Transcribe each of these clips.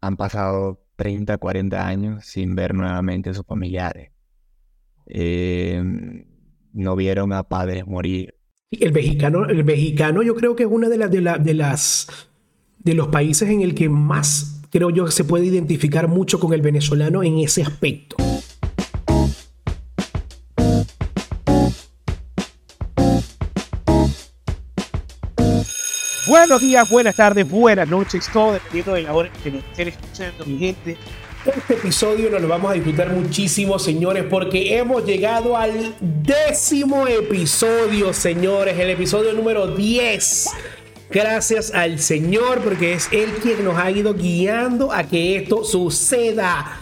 han pasado 30, 40 años sin ver nuevamente a sus familiares. Eh, no vieron a padres morir. El mexicano, el mexicano yo creo que es una de, las de, de las de los países en el que más creo yo se puede identificar mucho con el venezolano en ese aspecto. Buenos días, buenas tardes, buenas noches, todo dependiendo de la hora que nos estén escuchando, mi gente. Este episodio nos lo vamos a disfrutar muchísimo, señores, porque hemos llegado al décimo episodio, señores, el episodio número 10. Gracias al Señor, porque es Él quien nos ha ido guiando a que esto suceda.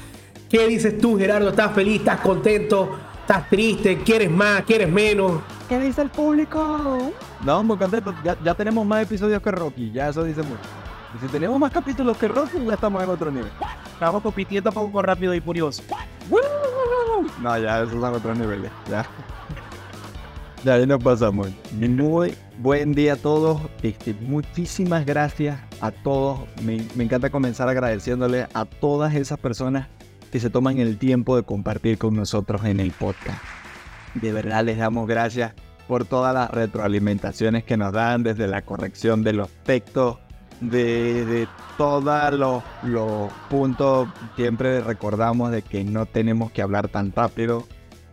¿Qué dices tú, Gerardo? ¿Estás feliz? ¿Estás contento? ¿Estás triste? ¿Quieres más? ¿Quieres menos? ¿Qué dice el público? No, muy contento. Ya, ya tenemos más episodios que Rocky. Ya eso dice mucho. Y si tenemos más capítulos que Rocky, ya estamos en otro nivel. Estamos compitiendo poco rápido y furioso. No, ya esos son otros niveles. Ya. Ya ahí nos pasamos. Muy buen día a todos. Este, muchísimas gracias a todos. Me, me encanta comenzar agradeciéndole a todas esas personas se toman el tiempo de compartir con nosotros en el podcast. De verdad les damos gracias por todas las retroalimentaciones que nos dan, desde la corrección de los textos, de, de todos los, los puntos. Siempre recordamos de que no tenemos que hablar tan rápido.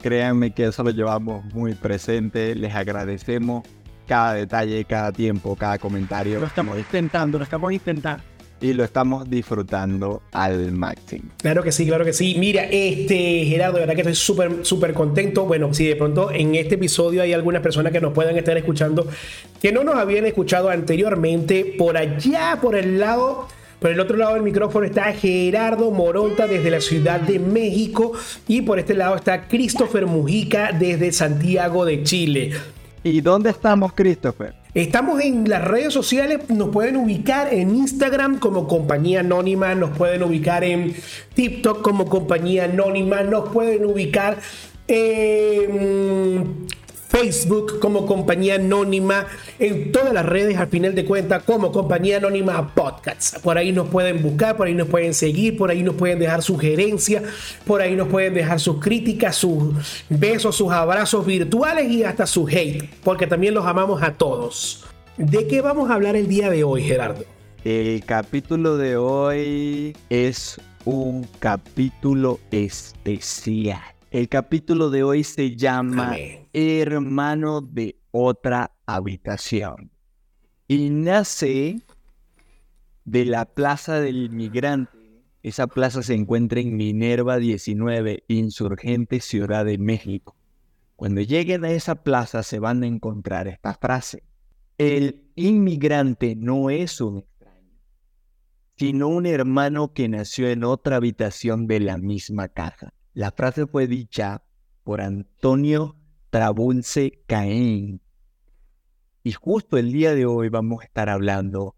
Créanme que eso lo llevamos muy presente. Les agradecemos cada detalle, cada tiempo, cada comentario. Lo estamos intentando, lo estamos intentando y lo estamos disfrutando al máximo. Claro que sí, claro que sí. Mira, este Gerardo, de verdad que estoy súper, súper contento. Bueno, si de pronto en este episodio hay algunas personas que nos puedan estar escuchando que no nos habían escuchado anteriormente, por allá, por el lado. Por el otro lado del micrófono está Gerardo Moronta desde la Ciudad de México y por este lado está Christopher Mujica desde Santiago de Chile. ¿Y dónde estamos, Christopher? Estamos en las redes sociales, nos pueden ubicar en Instagram como compañía anónima, nos pueden ubicar en TikTok como compañía anónima, nos pueden ubicar en Facebook como compañía anónima, en todas las redes al final de cuentas como compañía anónima podcasts. Por ahí nos pueden buscar, por ahí nos pueden seguir, por ahí nos pueden dejar sugerencias, por ahí nos pueden dejar sus críticas, sus besos, sus abrazos virtuales y hasta su hate, porque también los amamos a todos. ¿De qué vamos a hablar el día de hoy, Gerardo? El capítulo de hoy es un capítulo especial. El capítulo de hoy se llama Amén. Hermano de otra habitación. Y nace de la Plaza del Inmigrante. Esa plaza se encuentra en Minerva 19, Insurgente, Ciudad de México. Cuando lleguen a esa plaza se van a encontrar esta frase. El inmigrante no es un extraño, sino un hermano que nació en otra habitación de la misma casa. La frase fue dicha por Antonio Trabunce Caín. Y justo el día de hoy vamos a estar hablando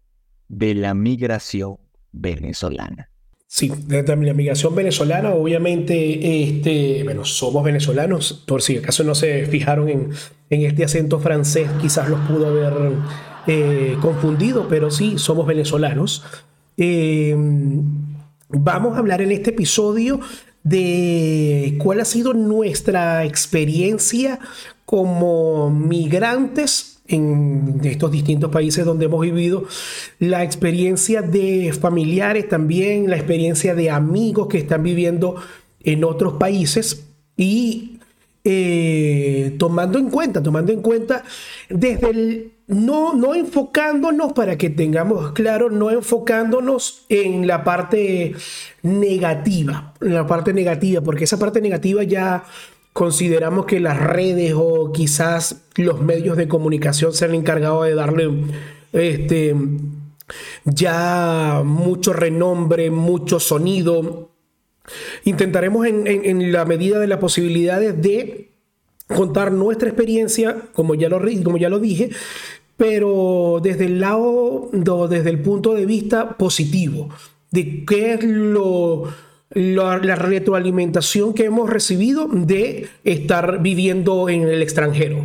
de la migración venezolana. Sí, de la migración venezolana, obviamente, este, bueno, somos venezolanos, por si acaso no se fijaron en, en este acento francés, quizás los pudo haber eh, confundido, pero sí, somos venezolanos. Eh, vamos a hablar en este episodio de cuál ha sido nuestra experiencia como migrantes en estos distintos países donde hemos vivido, la experiencia de familiares también, la experiencia de amigos que están viviendo en otros países y eh, tomando en cuenta, tomando en cuenta desde el no, no enfocándonos, para que tengamos claro, no enfocándonos en la parte negativa, en la parte negativa, porque esa parte negativa ya consideramos que las redes o quizás los medios de comunicación se han encargado de darle este, ya mucho renombre, mucho sonido. Intentaremos en, en, en la medida de las posibilidades de contar nuestra experiencia, como ya lo, como ya lo dije, pero desde el lado, desde el punto de vista positivo, de qué es lo, la retroalimentación que hemos recibido de estar viviendo en el extranjero.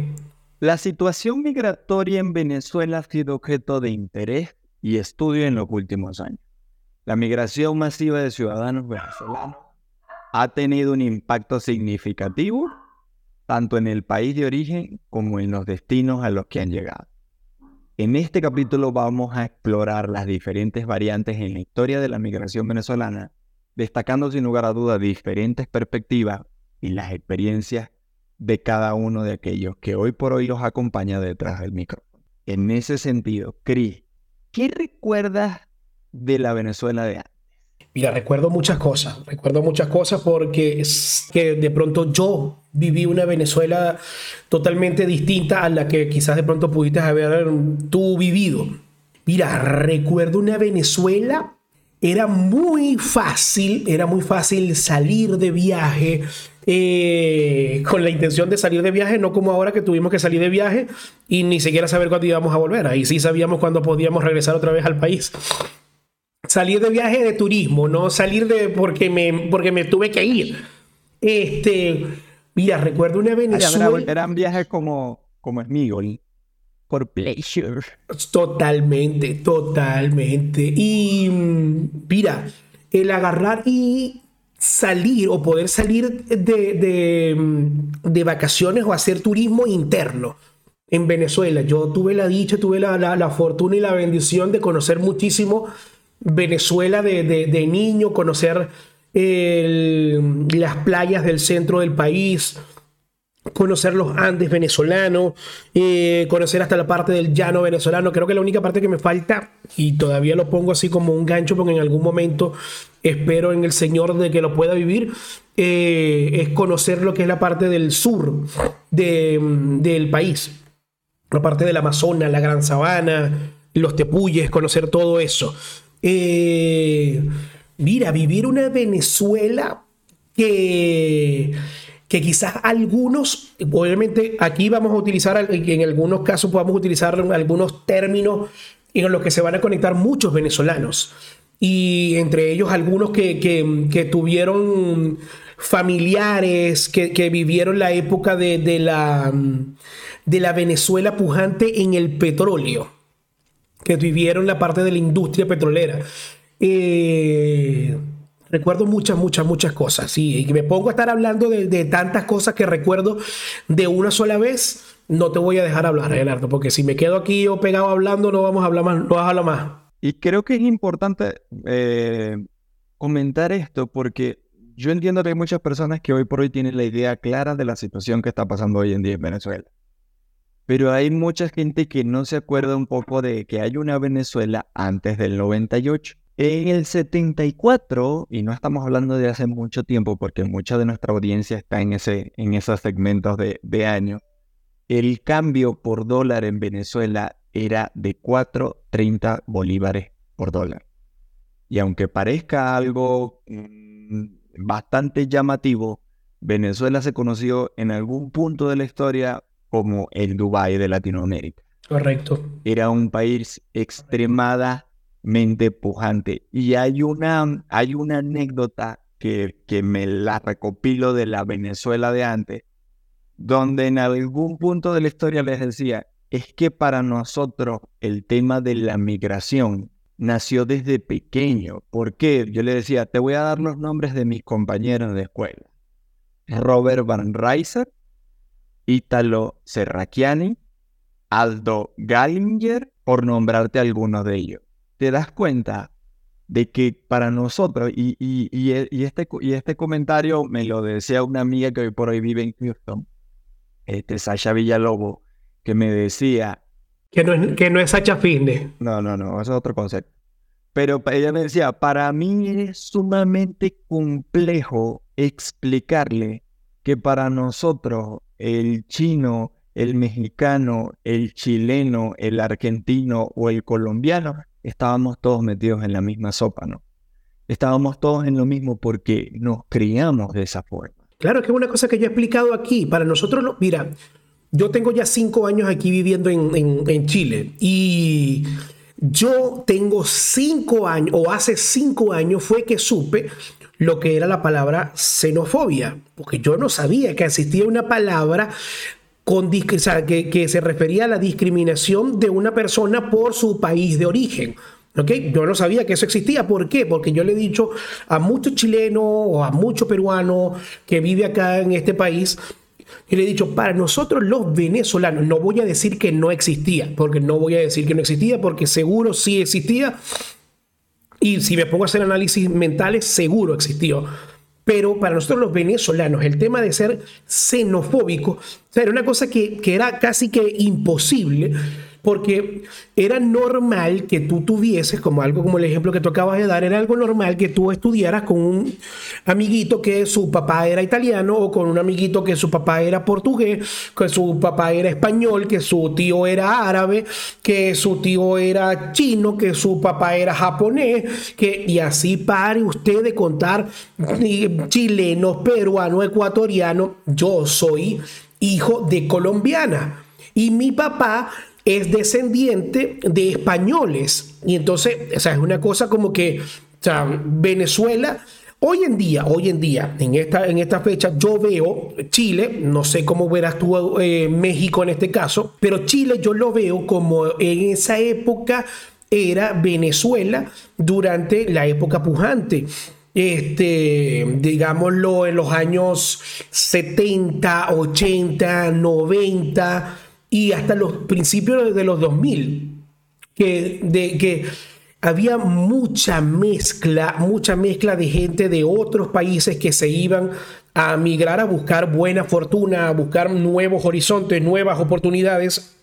La situación migratoria en Venezuela ha sido objeto de interés y estudio en los últimos años. La migración masiva de ciudadanos venezolanos ha tenido un impacto significativo tanto en el país de origen como en los destinos a los que han llegado. En este capítulo vamos a explorar las diferentes variantes en la historia de la migración venezolana, destacando sin lugar a duda diferentes perspectivas y las experiencias de cada uno de aquellos que hoy por hoy los acompaña detrás del micrófono. En ese sentido, Cris, ¿qué recuerdas de la Venezuela de antes? Mira, recuerdo muchas cosas, recuerdo muchas cosas porque que de pronto yo viví una Venezuela totalmente distinta a la que quizás de pronto pudiste haber tú vivido. Mira, recuerdo una Venezuela, era muy fácil, era muy fácil salir de viaje, eh, con la intención de salir de viaje, no como ahora que tuvimos que salir de viaje y ni siquiera saber cuándo íbamos a volver. Ahí sí sabíamos cuándo podíamos regresar otra vez al país. Salir de viaje de turismo, no salir de porque me, porque me tuve que ir. Este, mira, recuerdo una Venezuela. eran viajes como, como Smigol, por pleasure. Totalmente, totalmente. Y mm, mira, el agarrar y salir o poder salir de, mm, de, vacaciones o hacer turismo interno en Venezuela. Yo tuve la dicha, tuve la, la, fortuna y la bendición de conocer muchísimo Venezuela de, de niño, conocer las playas del centro del país, conocer los Andes venezolanos, eh, conocer hasta la parte del llano venezolano. Creo que la única parte que me falta, y todavía lo pongo así como un gancho porque en algún momento espero en el Señor de que lo pueda vivir, eh, es conocer lo que es la parte del sur del país, la parte del Amazonas, la Gran Sabana, los tepuyes, conocer todo eso. Eh, mira, vivir una Venezuela que que quizás algunos, obviamente aquí vamos a utilizar, en algunos casos podemos utilizar algunos términos en los que se van a conectar muchos venezolanos. Y entre ellos algunos que, que, tuvieron familiares, que, vivieron la época de, de, la, de la Venezuela pujante en el petróleo, que vivieron la parte de la industria petrolera. Eh, Recuerdo muchas, muchas, muchas cosas. Y me pongo a estar hablando de, tantas cosas que recuerdo de una sola vez. No te voy a dejar hablar, Gerardo, porque si me quedo aquí yo pegado hablando, no vamos a hablar más. No vas a hablar más. Y creo que es importante eh, comentar esto porque yo entiendo que hay muchas personas que hoy por hoy tienen la idea clara de la situación que está pasando hoy en día en Venezuela. Pero hay mucha gente que no se acuerda un poco de que hay una Venezuela antes del 98 en el 74, y no estamos hablando de hace mucho tiempo porque mucha de nuestra audiencia está en, ese, en esos segmentos de, de año, el cambio por dólar en Venezuela era de 4.30 bolívares por dólar. Y aunque parezca algo mm, bastante llamativo, Venezuela se conoció en algún punto de la historia como el Dubái de Latinoamérica. Correcto. Era un país extremadamente mente pujante. Y hay una, hay una anécdota que, que me la recopilo de la Venezuela de antes, donde en algún punto de la historia les decía, es que para nosotros el tema de la migración nació desde pequeño. ¿Por qué? Yo le decía, te voy a dar los nombres de mis compañeros de escuela. Robert Van Reiser, Italo Serracchiani, Aldo Gallinger, por nombrarte algunos de ellos te das cuenta de que para nosotros, y, y, e, y, este, y este comentario me lo decía una amiga que hoy por hoy vive en Houston, este, Sasha Villalobo, que me decía... Que no es, que no es Sasha Fitness. No, no, no, eso es otro concepto. Pero ella me decía, para mí es sumamente complejo explicarle que para nosotros el chino, el mexicano, el chileno, el argentino o el colombiano estábamos todos metidos en la misma sopa, ¿no? Estábamos todos en lo mismo porque nos criamos de esa forma. Claro, que es una cosa que yo he explicado aquí. Para nosotros, no, mira, yo tengo ya cinco años aquí viviendo en, en, Chile y yo tengo cinco años, o hace cinco años fue que supe lo que era la palabra xenofobia, porque yo no sabía que existía una palabra con, que, se refería a la discriminación de una persona por su país de origen. ¿Okay? Yo no sabía que eso existía. ¿Por qué? Porque yo le he dicho a muchos chilenos o a muchos peruanos que vive acá en este país, y le he dicho, para nosotros los venezolanos, no voy a decir que no existía, porque no voy a decir que no existía, porque seguro sí existía. Y si me pongo a hacer análisis mentales, seguro existió. Pero para nosotros los venezolanos, el tema de ser xenofóbico, era una cosa que, que era casi que imposible porque era normal que tú tuvieses, como algo como el ejemplo que tú acabas de dar, era algo normal que tú estudiaras con un amiguito que su papá era italiano o con un amiguito que su papá era portugués, que su papá era español, que su tío era árabe, que su tío era chino, que su papá era japonés, que y así pare usted de contar chilenos, peruanos, ecuatorianos. Yo soy hijo de colombiana y mi papá es descendiente de españoles. Y entonces, o sea, es una cosa como que, o sea, Venezuela, hoy en día, hoy en día, en esta, en esta fecha, yo veo Chile, no sé cómo verás tú eh, México en este caso, pero Chile yo lo veo como en esa época era Venezuela durante la época pujante este, digámoslo, en los años 70, 80, 90, y hasta los principios de los 2000, que, de, que había mucha mezcla, mucha mezcla de gente de otros países que se iban a migrar a buscar buena fortuna, a buscar nuevos horizontes, nuevas oportunidades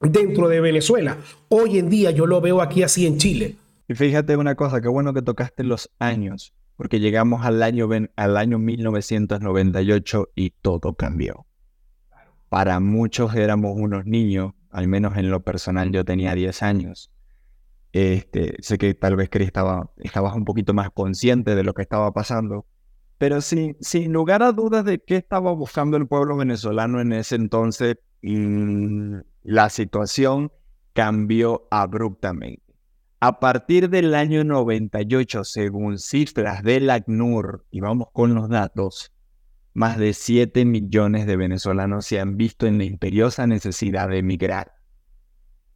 dentro de Venezuela. Hoy en día yo lo veo aquí así en Chile. Y fíjate una cosa, qué bueno que tocaste los años, porque llegamos al año, al año 1998 y todo cambió para muchos éramos unos niños, al menos en lo personal yo tenía 10 años. Este, sé que tal vez Chris estaba, estabas un poquito más consciente de lo que estaba pasando, pero sin, sin lugar a dudas de qué estaba buscando el pueblo venezolano en ese entonces, mm, la situación cambió abruptamente. A partir del año 98, según cifras del ACNUR, y vamos con los datos, más de 7 millones de venezolanos se han visto en la imperiosa necesidad de emigrar.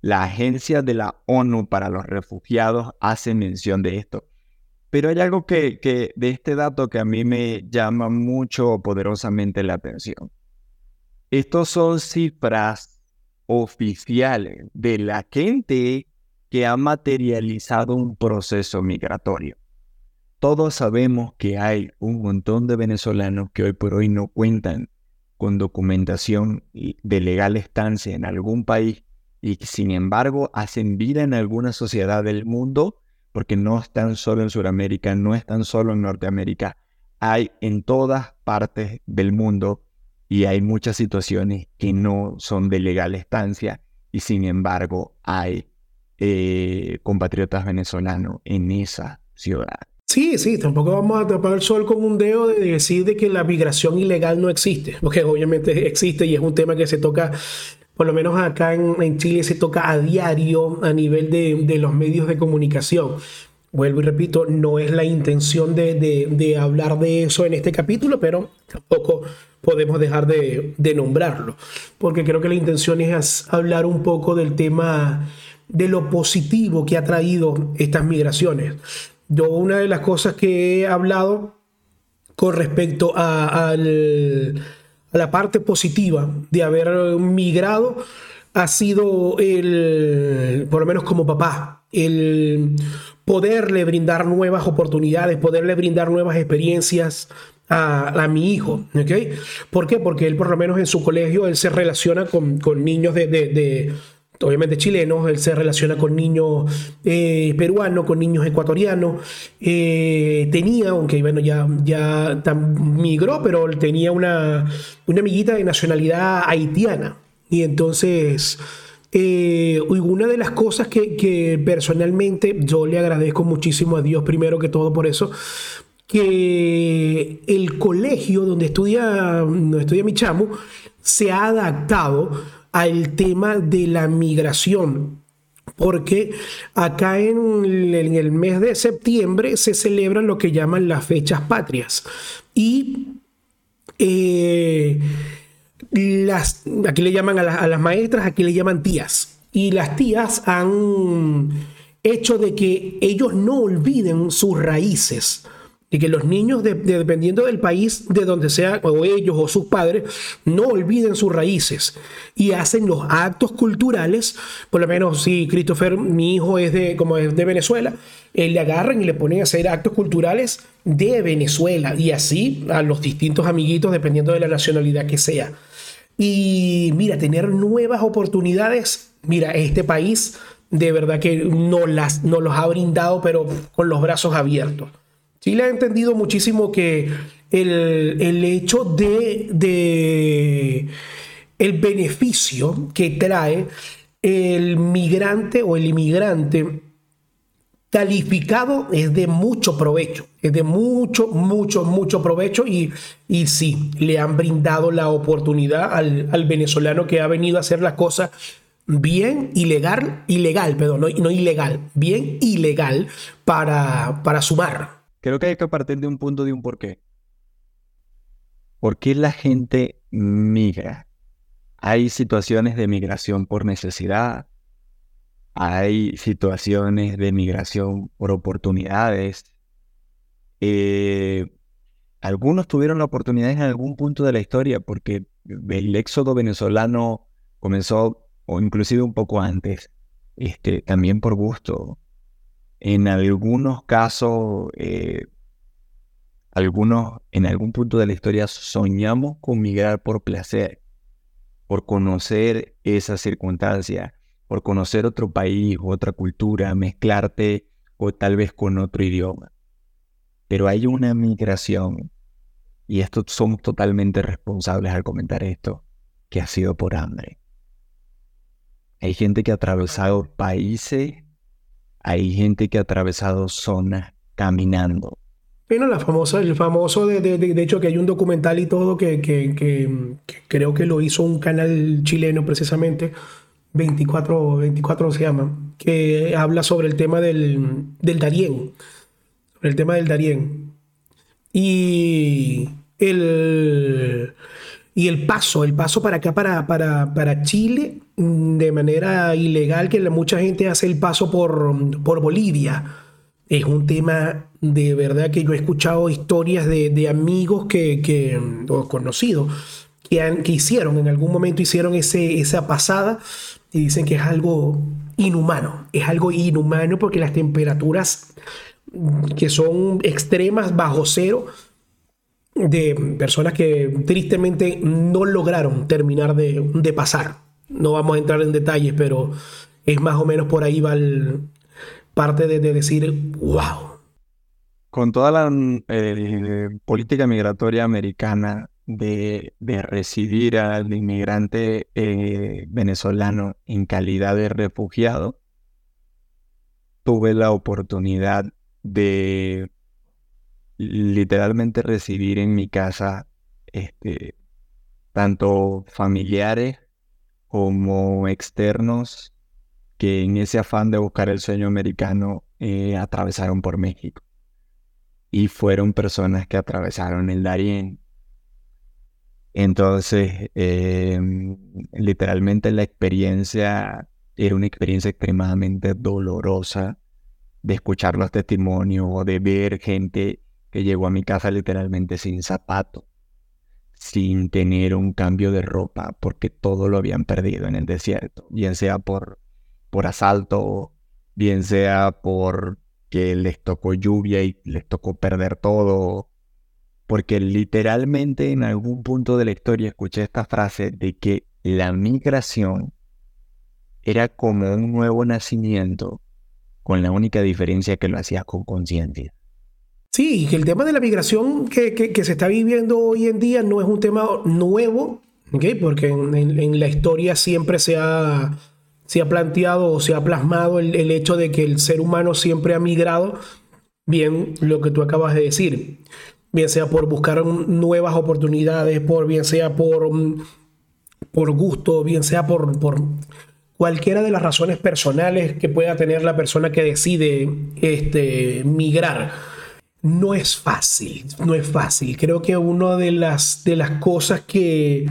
La Agencia de la ONU para los Refugiados hace mención de esto. Pero hay algo que, que de este dato que a mí me llama mucho poderosamente la atención. Estos son cifras oficiales de la gente que ha materializado un proceso migratorio. Todos sabemos que hay un montón de venezolanos que hoy por hoy no cuentan con documentación de legal estancia en algún país y sin embargo hacen vida en alguna sociedad del mundo porque no están solo en Sudamérica, no están solo en Norteamérica, hay en todas partes del mundo y hay muchas situaciones que no son de legal estancia y sin embargo hay eh, compatriotas venezolanos en esa ciudad. Sí, sí, tampoco vamos a tapar el sol con un dedo de decir de que la migración ilegal no existe, porque obviamente existe y es un tema que se toca, por lo menos acá en, Chile se toca a diario a nivel de, los medios de comunicación. Vuelvo y repito, no es la intención de, hablar de eso en este capítulo, pero tampoco podemos dejar de, de nombrarlo, porque creo que la intención es hablar un poco del tema de lo positivo que ha traído estas migraciones. Yo una de las cosas que he hablado con respecto a, la parte positiva de haber migrado ha sido el, por lo menos como papá, el poderle brindar nuevas oportunidades, poderle brindar nuevas experiencias a, mi hijo. ¿Por qué? Porque él por lo menos en su colegio, él se relaciona con, niños de obviamente chilenos, él se relaciona con niños eh, peruanos, con niños ecuatorianos. Eh, tenía, aunque bueno, ya, ya migró, pero tenía una, una amiguita de nacionalidad haitiana. Y entonces, eh, una de las cosas que, personalmente yo le agradezco muchísimo a Dios, primero que todo por eso, que el colegio donde estudia, donde estudia mi chamo se ha adaptado al tema de la migración. Porque acá en el, mes de septiembre se celebran lo que llaman las fechas patrias. Y eh, las, aquí le llaman a, las maestras, aquí le llaman tías. Y las tías han hecho de que ellos no olviden sus raíces y que los niños, dependiendo del país de donde sea, o ellos o sus padres, no olviden sus raíces y hacen los actos culturales, por lo menos si Christopher, mi hijo es de, como es de Venezuela, él le agarran y le ponen a hacer actos culturales de Venezuela y así a los distintos amiguitos, dependiendo de la nacionalidad que sea. Y mira, tener nuevas oportunidades, mira, este país de verdad que no, las, no los ha brindado, pero con los brazos abiertos. Chile ha entendido muchísimo que el, hecho de, de, el beneficio que trae el migrante o el inmigrante calificado es de mucho provecho, es de mucho, mucho, mucho provecho y, y sí, le han brindado la oportunidad al, al venezolano que ha venido a hacer las cosas bien ilegal, ilegal, perdón, no, no ilegal, bien ilegal para, para sumar. Creo que hay que partir de un punto de un porqué. ¿Por qué la gente migra? Hay situaciones de migración por necesidad, hay situaciones de migración por oportunidades. Eh, algunos tuvieron la oportunidad en algún punto de la historia porque el éxodo venezolano comenzó, o inclusive un poco antes, este, también por gusto. En algunos casos, eh, algunos, en algún punto de la historia soñamos con migrar por placer, por conocer esa circunstancia, por conocer otro país, otra cultura, mezclarte o tal vez con otro idioma. Pero hay una migración, y esto somos totalmente responsables al comentar esto, que ha sido por hambre. Hay gente que ha atravesado países hay gente que ha atravesado zonas caminando. Bueno, la famosa, el famoso, de, de, hecho que hay un documental y todo que, que, creo que lo hizo un canal chileno precisamente, 24, 24 se llama, que habla sobre el tema del, del Darién, sobre el tema del Darién. Y el, y el paso, el paso para acá, para, para, para Chile, de manera ilegal, que mucha gente hace el paso por, por Bolivia. Es un tema de verdad que yo he escuchado historias de, amigos que, que, o conocidos que, que hicieron, en algún momento hicieron ese, esa pasada y dicen que es algo inhumano. Es algo inhumano porque las temperaturas que son extremas bajo cero de personas que tristemente no lograron terminar de, pasar. No vamos a entrar en detalles, pero es más o menos por ahí va el parte de, decir, wow. Con toda la eh, política migratoria americana de, recibir al inmigrante eh, venezolano en calidad de refugiado, tuve la oportunidad de literalmente recibir en mi casa este, tanto familiares como externos que en ese afán de buscar el sueño americano eh, atravesaron por México. Y fueron personas que atravesaron el Darién. Entonces, em, literalmente la experiencia era una experiencia extremadamente dolorosa de escuchar los testimonios o de ver gente que llegó a mi casa literalmente sin zapato, sin tener un cambio de ropa, porque todo lo habían perdido en el desierto, bien sea por, por asalto, bien sea por que les tocó lluvia y les tocó perder todo, porque literalmente en algún punto de la historia escuché esta frase de que la migración era como un nuevo nacimiento, con la única diferencia que lo hacía con conciencia. Sí, que el tema de la migración que, que, se está viviendo hoy en día no es un tema nuevo, porque en, la historia siempre se ha, se ha planteado o se ha plasmado el, el, hecho de que el ser humano siempre ha migrado, bien lo que tú acabas de decir, bien sea por buscar nuevas oportunidades, por, bien sea por, por gusto, bien sea por, por cualquiera de las razones personales que pueda tener la persona que decide este, migrar no es fácil, no es fácil. Creo que una de las, de las cosas que,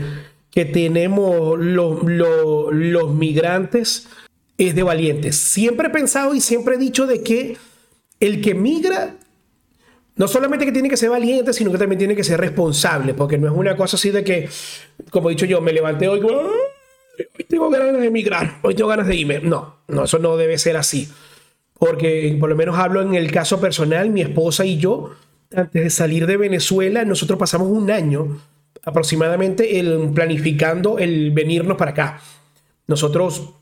que tenemos los, los, migrantes es de valientes. Siempre he pensado y siempre he dicho de que el que migra no solamente que tiene que ser valiente, sino que también tiene que ser responsable, porque no es una cosa así de que, como he dicho yo, me levanté hoy, hoy tengo ganas de emigrar, hoy tengo ganas de irme. No, no, eso no debe ser así. Porque por lo menos hablo en el caso personal, mi esposa y yo, antes de salir de Venezuela, nosotros pasamos un año aproximadamente el, planificando el venirnos para acá. Nosotros,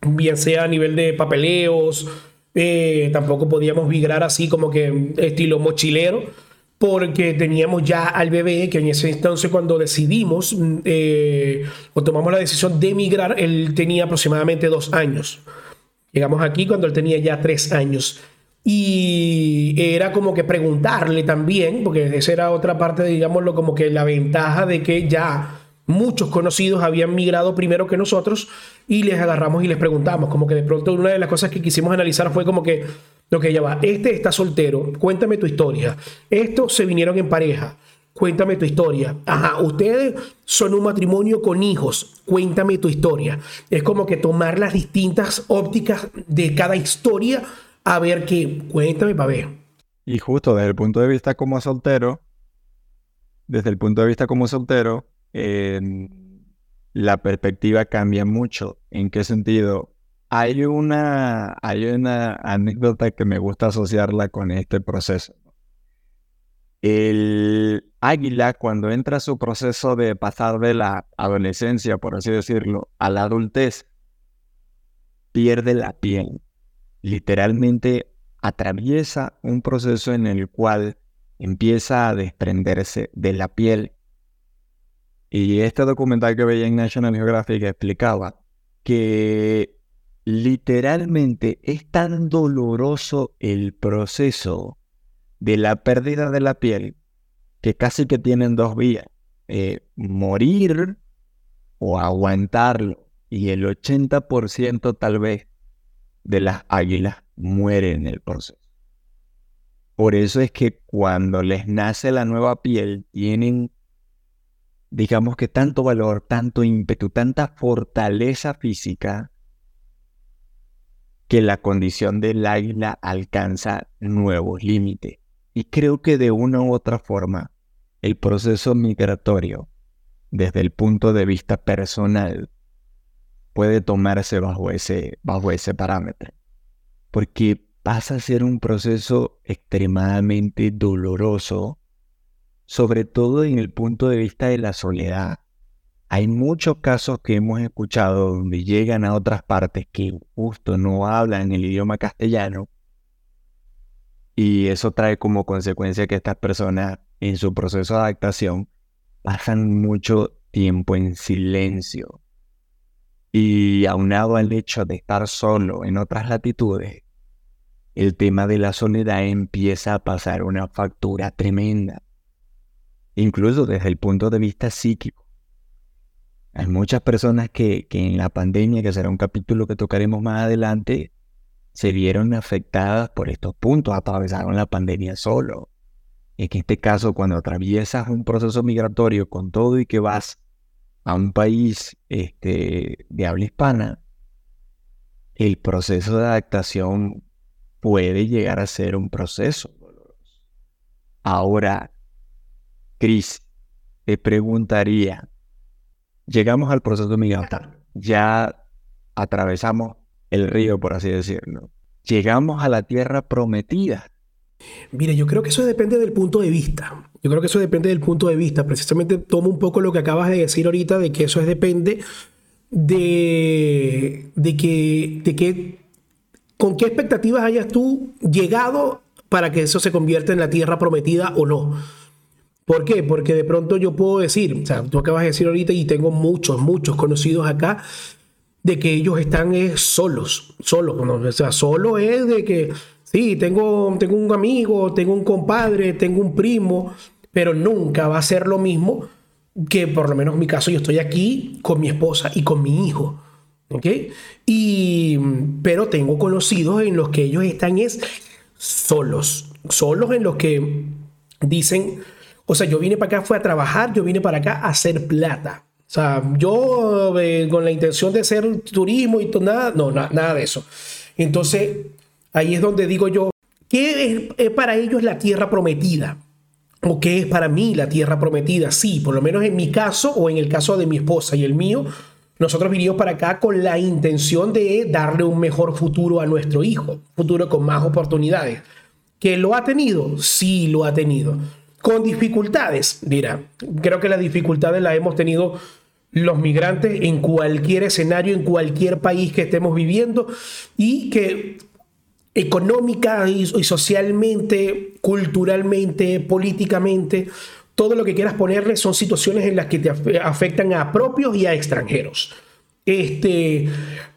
bien sea a nivel de papeleos, eh, tampoco podíamos migrar así como que estilo mochilero, porque teníamos ya al bebé que en ese entonces cuando decidimos mm, eh, o tomamos la decisión de emigrar, él tenía aproximadamente dos años. Llegamos aquí cuando él tenía ya tres años. Y era como que preguntarle también, porque esa era otra parte, digámoslo, como que la ventaja de que ya muchos conocidos habían migrado primero que nosotros y les agarramos y les preguntamos, como que de pronto una de las cosas que quisimos analizar fue como que, lo que ya este está soltero, cuéntame tu historia, estos se vinieron en pareja, cuéntame tu historia, ajá, ustedes son un matrimonio con hijos, cuéntame tu historia. Es como que tomar las distintas ópticas de cada historia a ver qué, cuéntame para ver. Y justo desde el punto de vista como soltero, desde el punto de vista como soltero, la perspectiva cambia mucho. ¿En qué sentido? Hay una, hay una anécdota que me gusta asociarla con este proceso. El águila, cuando entra su proceso de pasar de la adolescencia, por así decirlo, a la adultez, pierde la piel. Literalmente atraviesa un proceso en el cual empieza a desprenderse de la piel y este documental que veía en National Geographic explicaba que literalmente es tan doloroso el proceso de la pérdida de la piel que casi que tienen dos vías, eh, morir o aguantarlo. Y el 80% tal vez de las águilas mueren en el proceso. Por eso es que cuando les nace la nueva piel, tienen digamos que tanto valor, tanto ímpetu, tanta fortaleza física, que la condición del águila alcanza nuevos límites. Y creo que de una u otra forma, el proceso migratorio, desde el punto de vista personal, puede tomarse bajo ese, bajo ese parámetro. Porque pasa a ser un proceso extremadamente doloroso sobre todo en el punto de vista de la soledad. Hay muchos casos que hemos escuchado donde llegan a otras partes que justo no hablan el idioma castellano y eso trae como consecuencia que estas personas en su proceso de adaptación pasan mucho tiempo en silencio. Y aunado al hecho de estar solo en otras latitudes, el tema de la soledad empieza a pasar una factura tremenda incluso desde el punto de vista psíquico. Hay muchas personas que, en la pandemia, que será un capítulo que tocaremos más adelante, se vieron afectadas por estos puntos, atravesaron la pandemia solo. En este caso, cuando atraviesas un proceso migratorio con todo y que vas a un país este, de habla hispana, el proceso de adaptación puede llegar a ser un proceso doloroso. Ahora, Cris, te preguntaría, llegamos al proceso migración, ya atravesamos el río, por así decirlo, llegamos a la tierra prometida. Mire, yo creo que eso depende del punto de vista. Yo creo que eso depende del punto de vista. Precisamente tomo un poco lo que acabas de decir ahorita, de que eso depende de, de que, de que, con qué expectativas hayas tú llegado para que eso se convierta en la tierra prometida o no. ¿Por qué? Porque de pronto yo puedo decir, o sea, tú acabas de decir ahorita y tengo muchos, muchos conocidos acá, de que ellos están solos, solos. O sea, solo es de que, sí, tengo, tengo un amigo, tengo un compadre, tengo un primo, pero nunca va a ser lo mismo que por lo menos en mi caso yo estoy aquí con mi esposa y con mi hijo. ¿Ok? Y, pero tengo conocidos en los que ellos están es solos, solos en los que dicen, o sea, yo vine para acá, fue a trabajar, yo vine para acá a hacer plata. O sea, yo eh, con la intención de hacer turismo y todo, nada, no, nada de eso. Entonces, ahí es donde digo yo, ¿qué es, para ellos la tierra prometida? ¿O qué es para mí la tierra prometida? Sí, por lo menos en mi caso o en el caso de mi esposa y el mío, nosotros vinimos para acá con la intención de darle un mejor futuro a nuestro hijo, futuro con más oportunidades. ¿Que lo ha tenido? Sí, lo ha tenido. Con dificultades, mira, creo que las dificultades las hemos tenido los migrantes en cualquier escenario, en cualquier país que estemos viviendo y que económica y, socialmente, culturalmente, políticamente, todo lo que quieras ponerle son situaciones en las que te afectan a propios y a extranjeros. Este,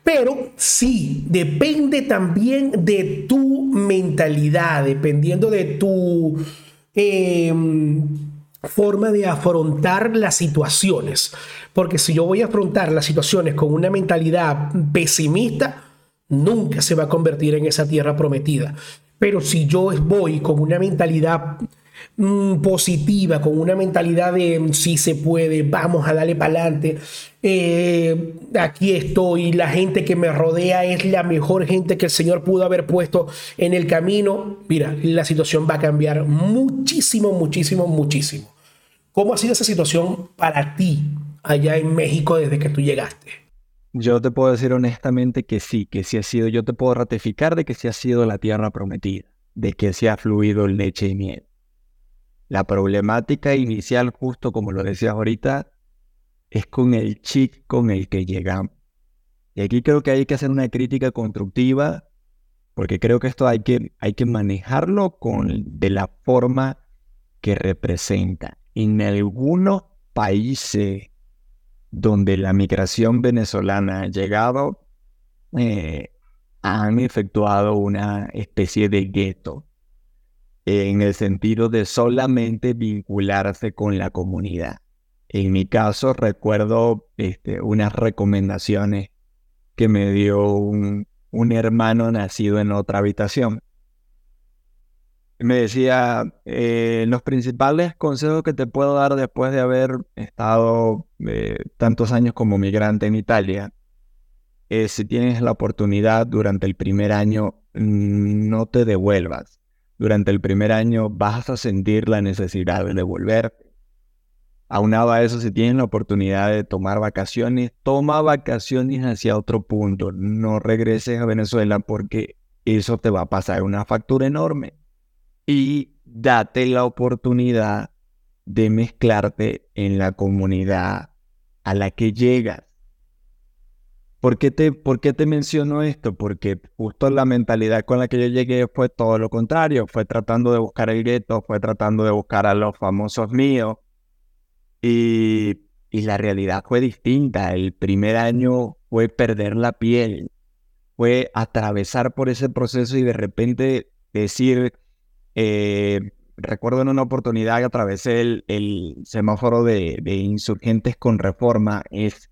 pero sí, depende también de tu mentalidad, dependiendo de tu em, forma de afrontar las situaciones. Porque si yo voy a afrontar las situaciones con una mentalidad pesimista, nunca se va a convertir en esa tierra prometida. Pero si yo voy con una mentalidad mm, positiva, con una mentalidad de mm, si se puede, vamos a darle para adelante, eh, aquí estoy, la gente que me rodea es la mejor gente que el Señor pudo haber puesto en el camino, mira, la situación va a cambiar muchísimo, muchísimo, muchísimo. ¿Cómo ha sido esa situación para ti allá en México desde que tú llegaste? Yo te puedo decir honestamente que sí, que sí ha sido, yo te puedo ratificar de que sí ha sido la tierra prometida, de que sí ha fluido leche y miel. La problemática inicial, justo como lo decías ahorita, es con el chip con el que llegamos. Y aquí creo que hay que hacer una crítica constructiva, porque creo que esto hay que, hay que manejarlo con, de la forma que representa. En algunos países donde la migración venezolana ha llegado, eh, han efectuado una especie de gueto en el sentido de solamente vincularse con la comunidad. En mi caso recuerdo este, unas recomendaciones que me dio un, un hermano nacido en otra habitación me decía, eh, los principales consejos que te puedo dar después de haber estado eh, tantos años como migrante en Italia, es si tienes la oportunidad durante el primer año, mm, no te devuelvas. Durante el primer año vas a sentir la necesidad de devolver. Aunado a eso, si tienes la oportunidad de tomar vacaciones, toma vacaciones hacia otro punto. No regreses a Venezuela porque eso te va a pasar una factura enorme y date la oportunidad de mezclarte en la comunidad a la que llegas. ¿Por qué, te, ¿Por qué te menciono esto? Porque justo la mentalidad con la que yo llegué fue todo lo contrario, fue tratando de buscar el gueto, fue tratando de buscar a los famosos míos y, y la realidad fue distinta. El primer año fue perder la piel, fue atravesar por ese proceso y de repente decir, eh, recuerdo en una oportunidad que atravesé el, semáforo de, insurgentes con reforma. Es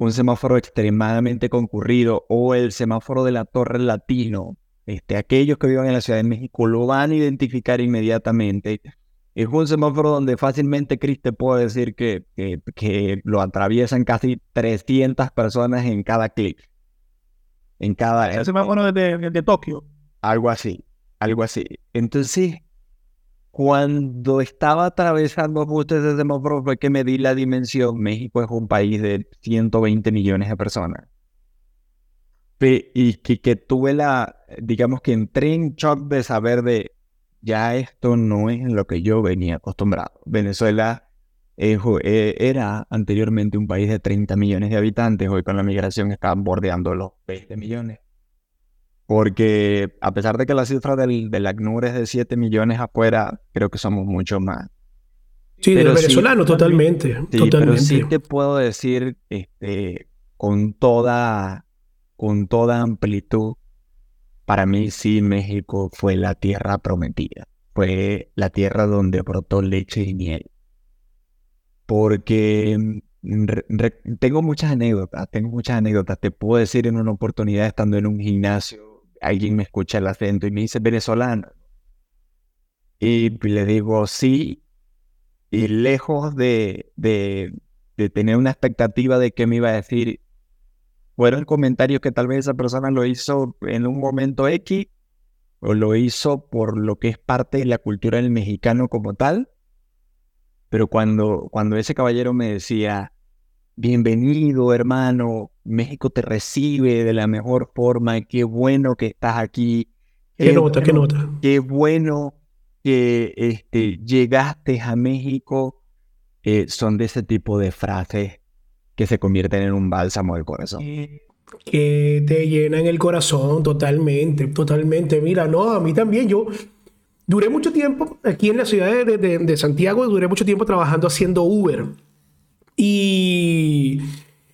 un semáforo extremadamente concurrido. O el semáforo de la Torre Latino. Este, aquellos que vivan en la Ciudad de México lo van a identificar inmediatamente. Es un semáforo donde fácilmente Chris te puede decir que, que, lo atraviesan casi 300 personas en cada clic. En cada... El semáforo de Tokio. Algo así algo así. Entonces, cuando estaba atravesando justo ese semáforo fue que me di la dimensión. México es un país de 120 millones de personas. Y que, que tuve la, digamos que entré en shock de saber de, ya esto no es lo que yo venía acostumbrado. Venezuela eh, era anteriormente un país de 30 millones de habitantes, hoy con la migración están bordeando los 20 millones. Porque a pesar de que la cifra del, del ACNUR es de 7 millones afuera, creo que somos mucho más. Sí, de venezolano, totalmente. Sí, totalmente. Pero sí te puedo decir este, con, toda, con toda amplitud, para mí sí México fue la tierra prometida. Fue la tierra donde brotó leche y miel. Porque mm, tengo muchas anécdotas, tengo muchas anécdotas. Te puedo decir en una oportunidad estando en un gimnasio alguien me escucha el acento y me dice venezolano. Y le digo sí, y lejos de, de, tener una expectativa de qué me iba a decir, fueron comentarios que tal vez esa persona lo hizo en un momento X o lo hizo por lo que es parte de la cultura del mexicano como tal. Pero cuando, cuando ese caballero me decía, bienvenido hermano, México te recibe de la mejor forma, qué bueno que estás aquí. Qué, nota, qué nota. Qué bueno que este, llegaste a México. Eh, son de ese tipo de frases que se convierten en un bálsamo del corazón. Que te llenan el corazón totalmente, totalmente. Mira, no, a mí también, yo duré mucho tiempo aquí en la ciudad de, de Santiago, duré mucho tiempo trabajando haciendo Uber. Y,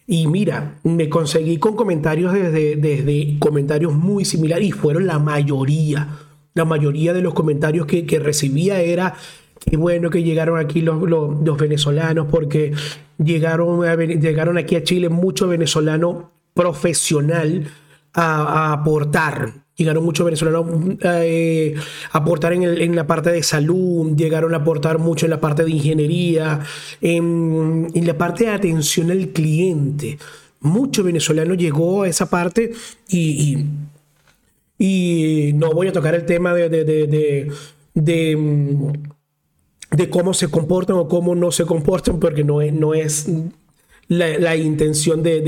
y mira, me conseguí con comentarios desde, desde comentarios muy similares y fueron la mayoría. La mayoría de los comentarios que, que recibía era qué bueno que llegaron aquí los, los, venezolanos porque llegaron, llegaron aquí a Chile mucho venezolano profesional a, a aportar Llegaron muchos venezolanos eh, a aportar en, la parte de salud, llegaron a aportar mucho en la parte de ingeniería, en, la parte de atención al cliente. Mucho venezolano llegó a esa parte y, y, no voy a tocar el tema de, cómo se comportan o cómo no se comportan, porque no es, no es la intención de,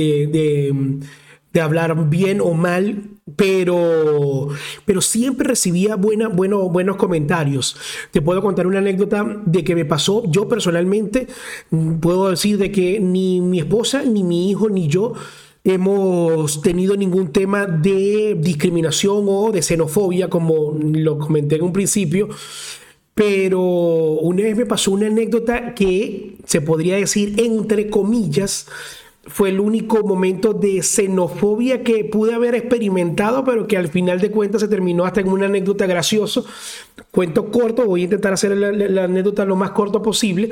de hablar bien o mal, pero, pero siempre recibía buena, bueno, buenos comentarios. Te puedo contar una anécdota de que me pasó. Yo personalmente mm, puedo decir de que ni mi esposa, ni mi hijo, ni yo hemos tenido ningún tema de discriminación o de xenofobia, como lo comenté en un principio. Pero una vez me pasó una anécdota que se podría decir, entre comillas, fue el único momento de xenofobia que pude haber experimentado, pero que al final de cuentas se terminó hasta en una anécdota graciosa. Cuento corto, voy a intentar hacer la, anécdota lo más corto posible.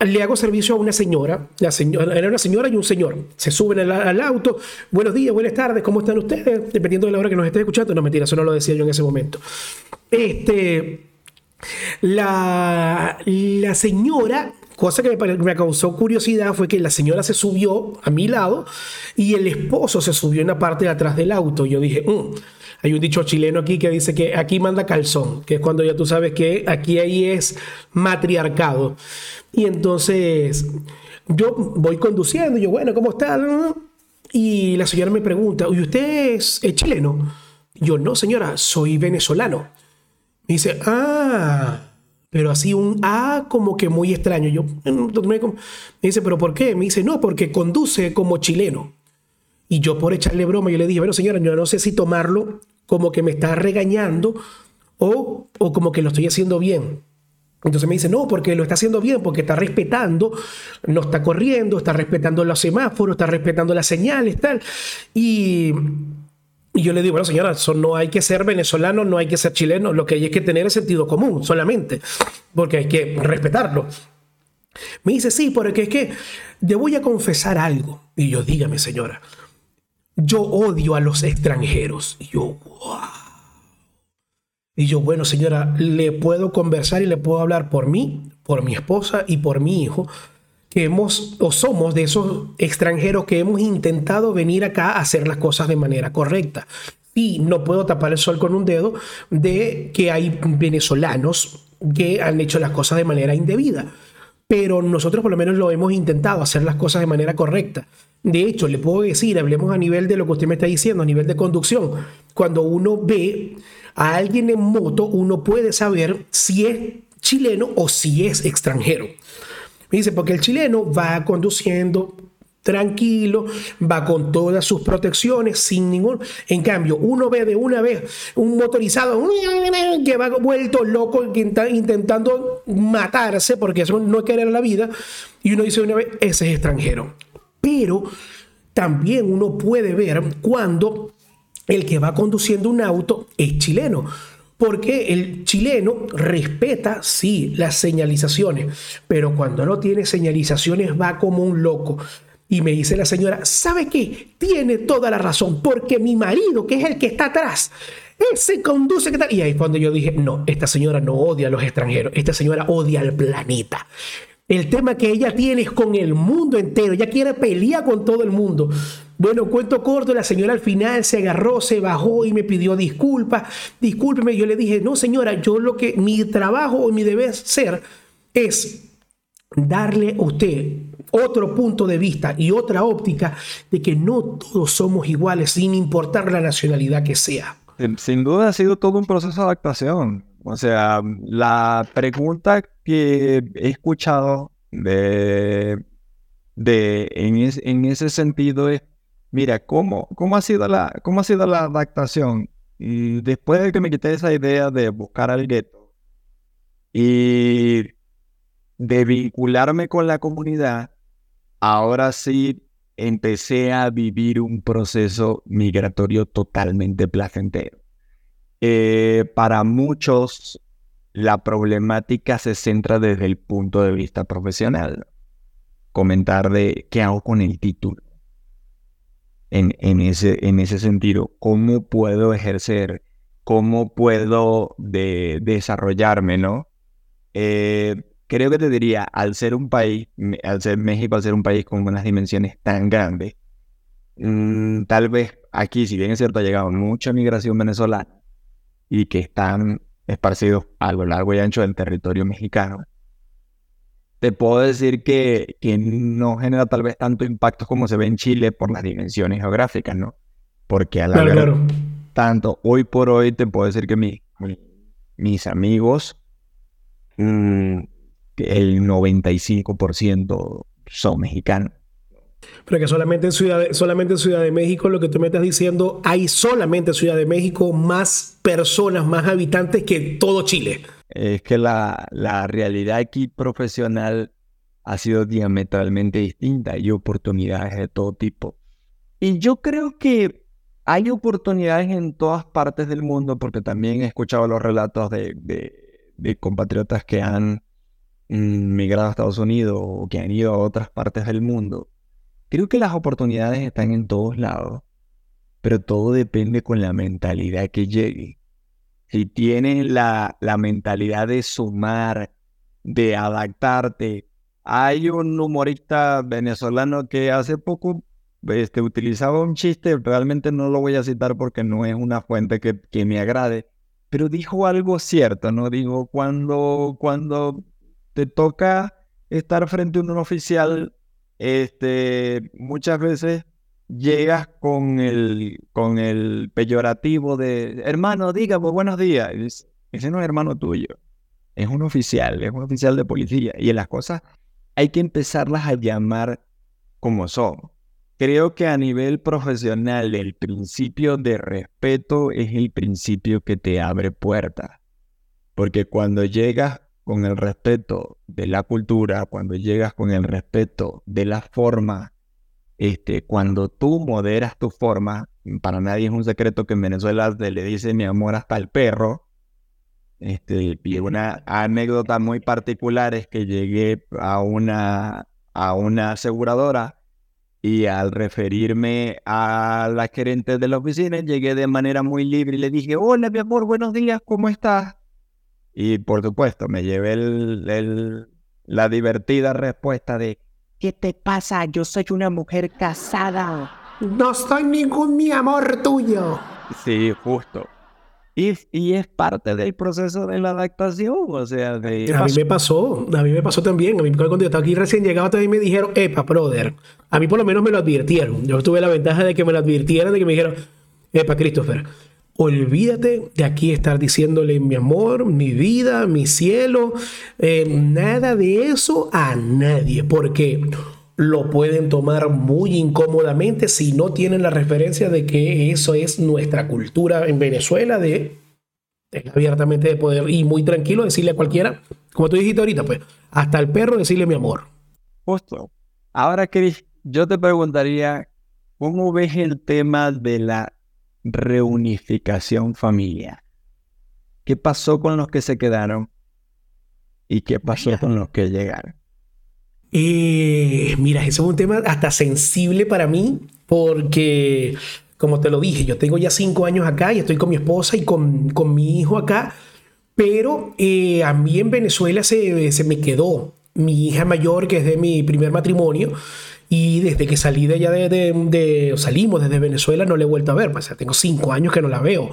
Le hago servicio a una señora, la señora, era una señora y un señor. Se suben al, auto. Buenos días, buenas tardes, ¿cómo están ustedes? Dependiendo de la hora que nos esté escuchando. No, mentira, eso no lo decía yo en ese momento. Este. La, la señora cosa que me, causó curiosidad fue que la señora se subió a mi lado y el esposo se subió en la parte de atrás del auto. Yo dije, mm, hay un dicho chileno aquí que dice que aquí manda calzón, que es cuando ya tú sabes que aquí ahí es matriarcado. Y entonces yo voy conduciendo, yo, bueno, ¿cómo está? Y la señora me pregunta, ¿y usted es, es chileno? Yo, no, señora, soy venezolano. Me dice, ah, pero así un A como que muy extraño. Yo me, dice, ¿pero por qué? Me dice, no, porque conduce como chileno. Y yo por echarle broma, yo le dije, bueno señora, yo no sé si tomarlo como que me está regañando o, o como que lo estoy haciendo bien. Entonces me dice, no, porque lo está haciendo bien, porque está respetando, no está corriendo, está respetando los semáforos, está respetando las señales, tal. Y y yo le digo, bueno, señora, eso no hay que ser venezolano, no hay que ser chileno, lo que hay es que tener el sentido común solamente, porque hay que respetarlo. Me dice, sí, porque es que le voy a confesar algo. Y yo, dígame, señora, yo odio a los extranjeros. Y yo, wow. Y yo, bueno, señora, le puedo conversar y le puedo hablar por mí, por mi esposa y por mi hijo, que hemos o somos de esos extranjeros que hemos intentado venir acá a hacer las cosas de manera correcta. Y no puedo tapar el sol con un dedo de que hay venezolanos que han hecho las cosas de manera indebida. Pero nosotros por lo menos lo hemos intentado hacer las cosas de manera correcta. De hecho, le puedo decir, hablemos a nivel de lo que usted me está diciendo, a nivel de conducción. Cuando uno ve a alguien en moto, uno puede saber si es chileno o si es extranjero. Me dice, porque el chileno va conduciendo tranquilo, va con todas sus protecciones, sin ningún... En cambio, uno ve de una vez un motorizado que va vuelto loco intentando matarse, porque eso no es querer la vida, y uno dice una vez, ese es extranjero. Pero también uno puede ver cuando el que va conduciendo un auto es chileno porque el chileno respeta, sí, las señalizaciones, pero cuando no tiene señalizaciones va como un loco. Y me dice la señora, ¿sabe qué? Tiene toda la razón, porque mi marido, que es el que está atrás, él se conduce. Y ahí cuando yo dije, no, esta señora no odia a los extranjeros, esta señora odia al planeta. El tema que ella tiene es con el mundo entero. Ella quiere pelear con todo el mundo. Bueno, cuento corto, la señora al final se agarró, se bajó y me pidió disculpas. Discúlpeme, yo le dije, no señora, yo lo que mi trabajo o mi deber ser es darle a usted otro punto de vista y otra óptica de que no todos somos iguales sin importar la nacionalidad que sea. Sin duda ha sido todo un proceso de adaptación. O sea, la pregunta que he escuchado de, de en, ese sentido es, mira, ¿cómo, cómo, ha sido la, ¿cómo ha sido la adaptación? Después de que me quité esa idea de buscar al gueto y de vincularme con la comunidad, ahora sí empecé a vivir un proceso migratorio totalmente placentero. Eh, para muchos, la problemática se centra desde el punto de vista profesional. Comentar de qué hago con el título. En, en, ese, en ese sentido, cómo puedo ejercer, cómo puedo de, desarrollarme, ¿no? Eh, creo que te diría, al ser un país, al ser México, al ser un país con unas dimensiones tan grandes, mm, tal vez aquí, si bien es cierto, ha llegado mucha migración venezolana, y que están esparcidos a lo largo y ancho del territorio mexicano, te puedo decir que, que no genera tal vez tanto impacto como se ve en Chile por las dimensiones geográficas, ¿no? Porque a la claro, tanto hoy por hoy te puedo decir que mi, mis amigos, mm, el 95% son mexicanos. Pero que solamente en, Ciudad de, solamente en Ciudad de México, lo que tú me estás diciendo, hay solamente en Ciudad de México más personas, más habitantes que todo Chile. Es que la, la realidad aquí profesional ha sido diametralmente distinta. Hay oportunidades de todo tipo. Y yo creo que hay oportunidades en todas partes del mundo, porque también he escuchado los relatos de, de compatriotas que han mm, migrado a Estados Unidos o que han ido a otras partes del mundo Creo que las oportunidades están en todos lados, pero todo depende con la mentalidad que llegue. Si tienes la, la mentalidad de sumar, de adaptarte, hay un humorista venezolano que hace poco este, utilizaba un chiste, realmente no lo voy a citar porque no es una fuente que, que me agrade, pero dijo algo cierto, ¿no? Digo, cuando, cuando te toca estar frente a un oficial este, muchas veces llegas con el, con el peyorativo de, hermano, dígame buenos días. Ese no es hermano tuyo, es un oficial, es un oficial de policía. Y en las cosas hay que empezarlas a llamar como son. Creo que a nivel profesional el principio de respeto es el principio que te abre puertas. Porque cuando llegas con el respeto de la cultura, cuando llegas con el respeto de la forma, este, cuando tú moderas tu forma, para nadie es un secreto que en Venezuela se le dice mi amor hasta el perro. Este, y una anécdota muy particular es que llegué a una, a una aseguradora y al referirme a la gerente de la oficina, llegué de manera muy libre y le dije, hola mi amor, buenos días, ¿cómo estás? Y por supuesto, me llevé el, la divertida respuesta de, ¿qué te pasa? Yo soy una mujer casada. No soy ningún mi amor tuyo. Sí, justo. Y, y, es parte del proceso de la adaptación, o sea, de... A mí me pasó, a mí me pasó también, a mí cuando yo estaba aquí recién llegado también me dijeron, epa, brother, a mí por lo menos me lo advirtieron, yo tuve la ventaja de que me lo advirtieran, de que me dijeron, epa, Christopher, Olvídate de aquí estar diciéndole mi amor, mi vida, mi cielo, eh, nada de eso a nadie, porque lo pueden tomar muy incómodamente si no tienen la referencia de que eso es nuestra cultura en Venezuela de, abiertamente de poder y muy tranquilo decirle a cualquiera, como tú dijiste ahorita, pues, hasta el perro decirle mi amor. Justo. Ahora, Chris, yo te preguntaría, ¿cómo ves el tema de la reunificación familiar. ¿Qué pasó con los que se quedaron? ¿Y qué pasó con los que llegaron? Eh, mira, ese es un tema hasta sensible para mí, porque, como te lo dije, yo tengo ya cinco años acá y estoy con mi esposa y con, con mi hijo acá, pero eh, a mí en Venezuela se, se me quedó mi hija mayor, que es de mi primer matrimonio, y desde que salí de allá de, de, salimos desde Venezuela, no le he vuelto a ver. O sea, tengo cinco años que no la veo.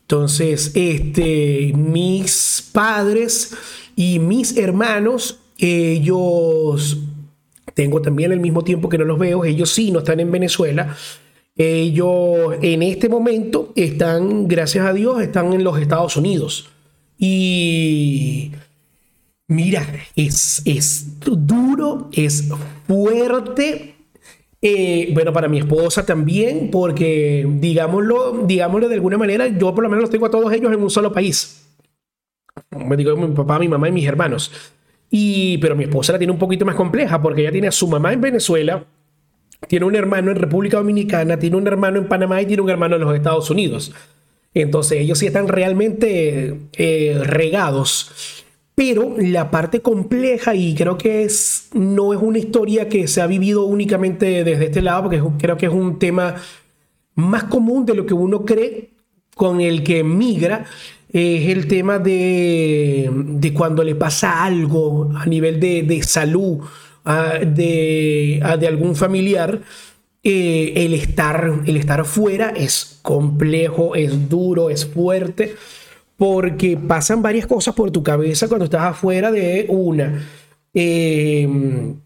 Entonces, este, mis padres y mis hermanos, ellos, tengo también el mismo tiempo que no los veo, ellos sí no están en Venezuela. Ellos en este momento están, gracias a Dios, están en los Estados Unidos. Y Mira, es, es duro, es fuerte. Eh, bueno, para mi esposa también, porque digámoslo, digámoslo de alguna manera, yo por lo menos tengo a todos ellos en un solo país. Me digo mi papá, mi mamá y mis hermanos. Y, pero mi esposa la tiene un poquito más compleja porque ella tiene a su mamá en Venezuela, tiene un hermano en República Dominicana, tiene un hermano en Panamá y tiene un hermano en los Estados Unidos. Entonces ellos sí están realmente eh, regados pero la parte compleja, y creo que es, no es una historia que se ha vivido únicamente desde este lado, porque creo que es un tema más común de lo que uno cree con el que migra, es el tema de, de cuando le pasa algo a nivel de, de salud de, de, algún familiar. Eh, el, estar, el estar fuera es complejo, es duro, es fuerte porque pasan varias cosas por tu cabeza cuando estás afuera de una. Em,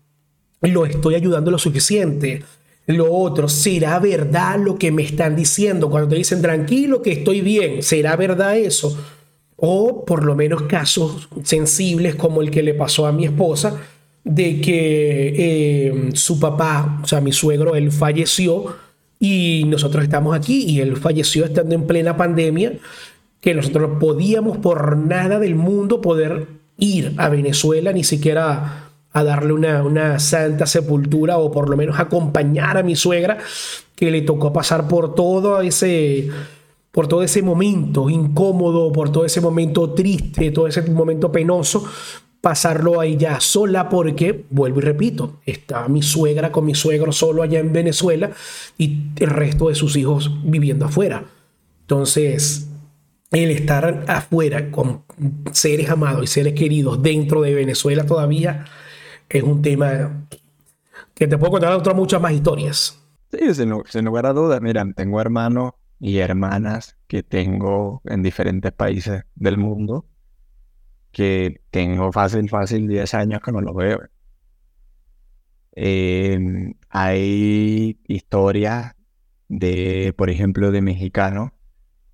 lo estoy ayudando lo suficiente. Lo otro, ¿será verdad lo que me están diciendo? Cuando te dicen tranquilo que estoy bien, ¿será verdad eso? O por lo menos casos sensibles como el que le pasó a mi esposa, de que em, su papá, o sea, mi suegro, él falleció y nosotros estamos aquí y él falleció estando en plena pandemia que nosotros no podíamos por nada del mundo poder ir a Venezuela, ni siquiera a darle una, una, santa sepultura o por lo menos acompañar a mi suegra que le tocó pasar por todo ese por todo ese momento incómodo, por todo ese momento triste, todo ese momento penoso, pasarlo ahí ya sola porque, vuelvo y repito, está mi suegra con mi suegro solo allá en Venezuela y el resto de sus hijos viviendo afuera. Entonces, el estar afuera con seres amados y seres queridos dentro de Venezuela todavía es un tema que te puedo contar otras muchas más historias. Sí, sin, lugar a dudas. Mira, tengo hermanos y hermanas que tengo en diferentes países del mundo que tengo fácil, fácil 10 años que no los veo. Em, hay historias de, por ejemplo, de mexicanos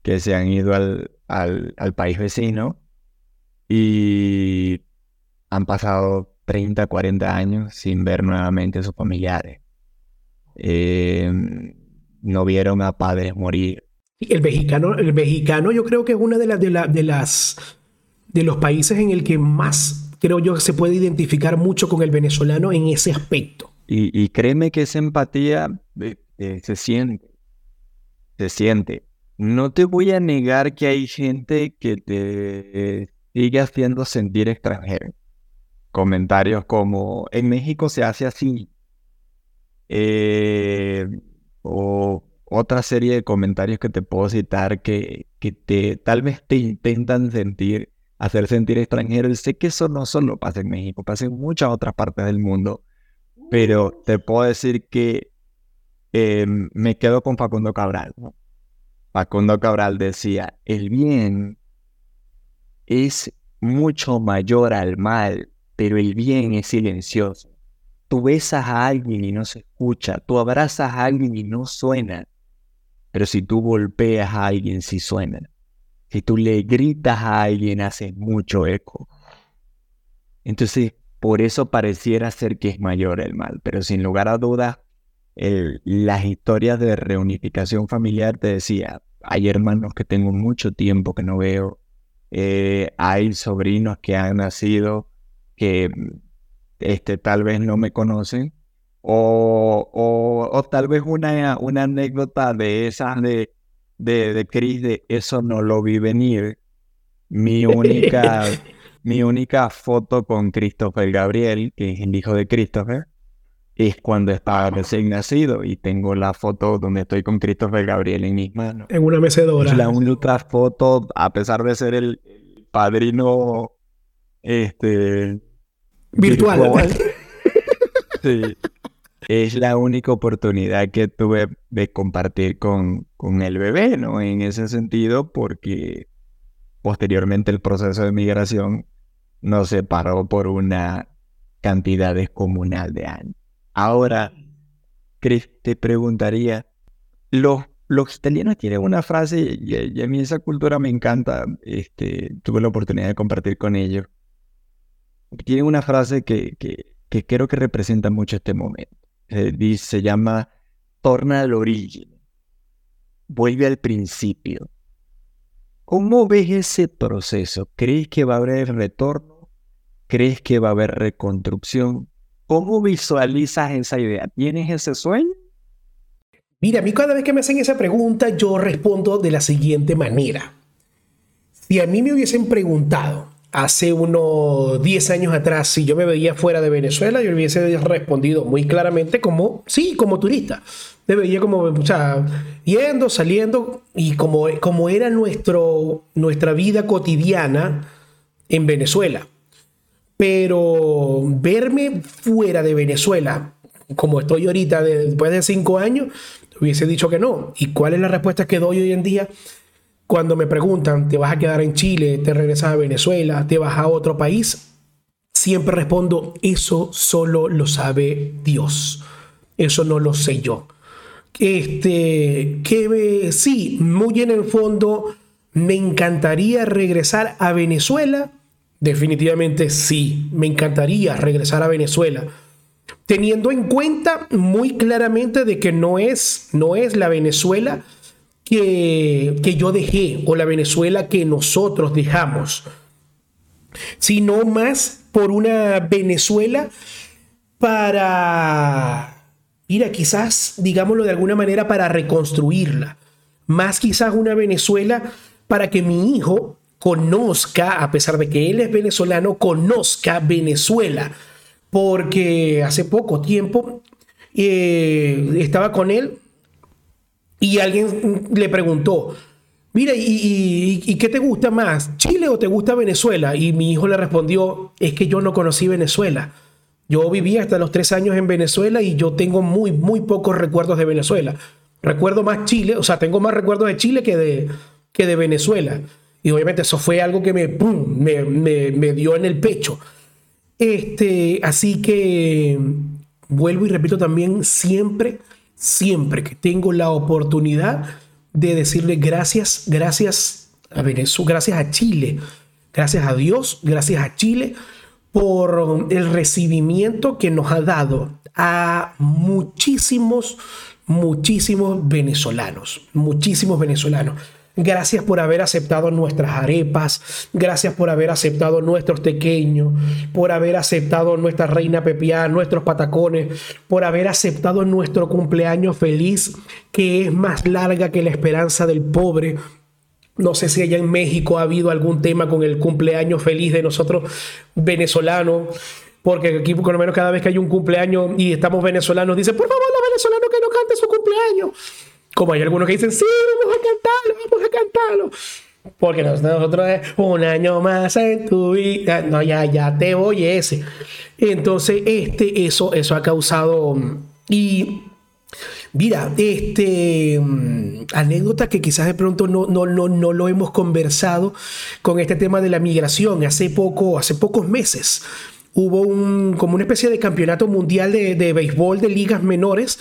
que se han ido al, al, país vecino y han pasado 30, 40 años sin ver nuevamente a sus familiares. Em, no vieron a padres morir. El mexicano, el mexicano yo creo que es uno de, las de, de, las, de los países en el que más creo yo se puede identificar mucho con el venezolano en ese aspecto. Y, créeme que esa empatía eh, eh, se siente, se siente. No te voy a negar que hay gente que te sigue haciendo sentir extranjero. Comentarios como, en México se hace así. Eh, o otra serie de comentarios que te puedo citar que, que te, tal vez te intentan sentir, hacer sentir extranjero. Y sé que eso no solo pasa en México, pasa en muchas otras partes del mundo. Pero te puedo decir que eh, me quedo con Facundo Cabral. Facundo Cabral decía, el bien es mucho mayor al mal, pero el bien es silencioso. Tú besas a alguien y no se escucha, tú abrazas a alguien y no suena, pero si tú golpeas a alguien sí suena. Si tú le gritas a alguien hace mucho eco. Entonces, por eso pareciera ser que es mayor el mal, pero sin lugar a dudas, las historias de reunificación familiar te decía, hay hermanos que tengo mucho tiempo que no veo, eh, hay sobrinos que han nacido que este, tal vez no me conocen, o, o, tal vez una, una anécdota de esas de, de, de Chris, de eso no lo vi venir. Mi única, mi única foto con Christopher Gabriel, que es el hijo de Christopher, es cuando estaba recién nacido y tengo la foto donde estoy con Christopher Gabriel en mis manos. En una mecedora. Es la única foto, a pesar de ser el padrino, este, virtual. sí. Es la única oportunidad que tuve de compartir con, con el bebé, ¿no? En ese sentido, porque posteriormente el proceso de migración nos separó por una cantidad descomunal de años. Ahora, Chris, te preguntaría, los, los italianos tienen una frase, y, a mí esa cultura me encanta, este, tuve la oportunidad de compartir con ellos, tienen una frase que, que, que creo que representa mucho este momento. dice, se llama torna al origen, vuelve al principio. ¿Cómo ves ese proceso? ¿Crees que va a haber retorno? ¿Crees que va a haber reconstrucción? ¿Cómo visualizas esa idea? ¿Tienes ese sueño? Mira, a mí cada vez que me hacen esa pregunta, yo respondo de la siguiente manera. Si a mí me hubiesen preguntado hace unos 10 años atrás si yo me veía fuera de Venezuela, yo hubiese respondido muy claramente como, sí, como turista. Me veía como, o sea, yendo, saliendo, y como, como era nuestro, nuestra vida cotidiana en Venezuela. Pero verme fuera de Venezuela, como estoy ahorita después de cinco años, hubiese dicho que no. ¿Y cuál es la respuesta que doy hoy en día? Cuando me preguntan, ¿te vas a quedar en Chile? ¿Te regresas a Venezuela? ¿Te vas a otro país? Siempre respondo, eso solo lo sabe Dios. Eso no lo sé yo. Este, que sí, muy en el fondo, me encantaría regresar a Venezuela Definitivamente sí, me encantaría regresar a Venezuela, teniendo en cuenta muy claramente de que no es, no es la Venezuela que, que yo dejé o la Venezuela que nosotros dejamos, sino más por una Venezuela para, mira, quizás, digámoslo de alguna manera, para reconstruirla, más quizás una Venezuela para que mi hijo conozca, a pesar de que él es venezolano, conozca Venezuela. Porque hace poco tiempo eh, estaba con él y alguien le preguntó, mira, ¿y, ¿y, qué te gusta más? ¿Chile o te gusta Venezuela? Y mi hijo le respondió, es que yo no conocí Venezuela. Yo viví hasta los tres años en Venezuela y yo tengo muy, muy pocos recuerdos de Venezuela. Recuerdo más Chile, o sea, tengo más recuerdos de Chile que de, que de Venezuela. Y obviamente eso fue algo que me, me, me, dio en el pecho. Este, así que vuelvo y repito también, siempre, siempre que tengo la oportunidad de decirle gracias, gracias a Venezuela, gracias a Chile, gracias a Dios, gracias a Chile por el recibimiento que nos ha dado a muchísimos, muchísimos venezolanos, muchísimos venezolanos. Gracias por haber aceptado nuestras arepas. Gracias por haber aceptado nuestros tequeños. Por haber aceptado nuestra reina pepiá, nuestros patacones. Por haber aceptado nuestro cumpleaños feliz, que es más larga que la esperanza del pobre. No sé si allá en México ha habido algún tema con el cumpleaños feliz de nosotros venezolanos. Porque aquí, por lo menos, cada vez que hay un cumpleaños y estamos venezolanos, dice, por favor, los venezolanos que no canten su cumpleaños. Como hay algunos que dicen, sí, vamos a cantarlo, vamos a cantarlo. Porque nosotros es un año más en tu vida. No, ya, ya te voy ese. Entonces, este, eso, eso ha causado. Y mira, este anécdota que quizás de pronto no, no, no, no lo hemos conversado con este tema de la migración. Hace poco, hace pocos meses, hubo como una especie de campeonato mundial de, de béisbol de ligas menores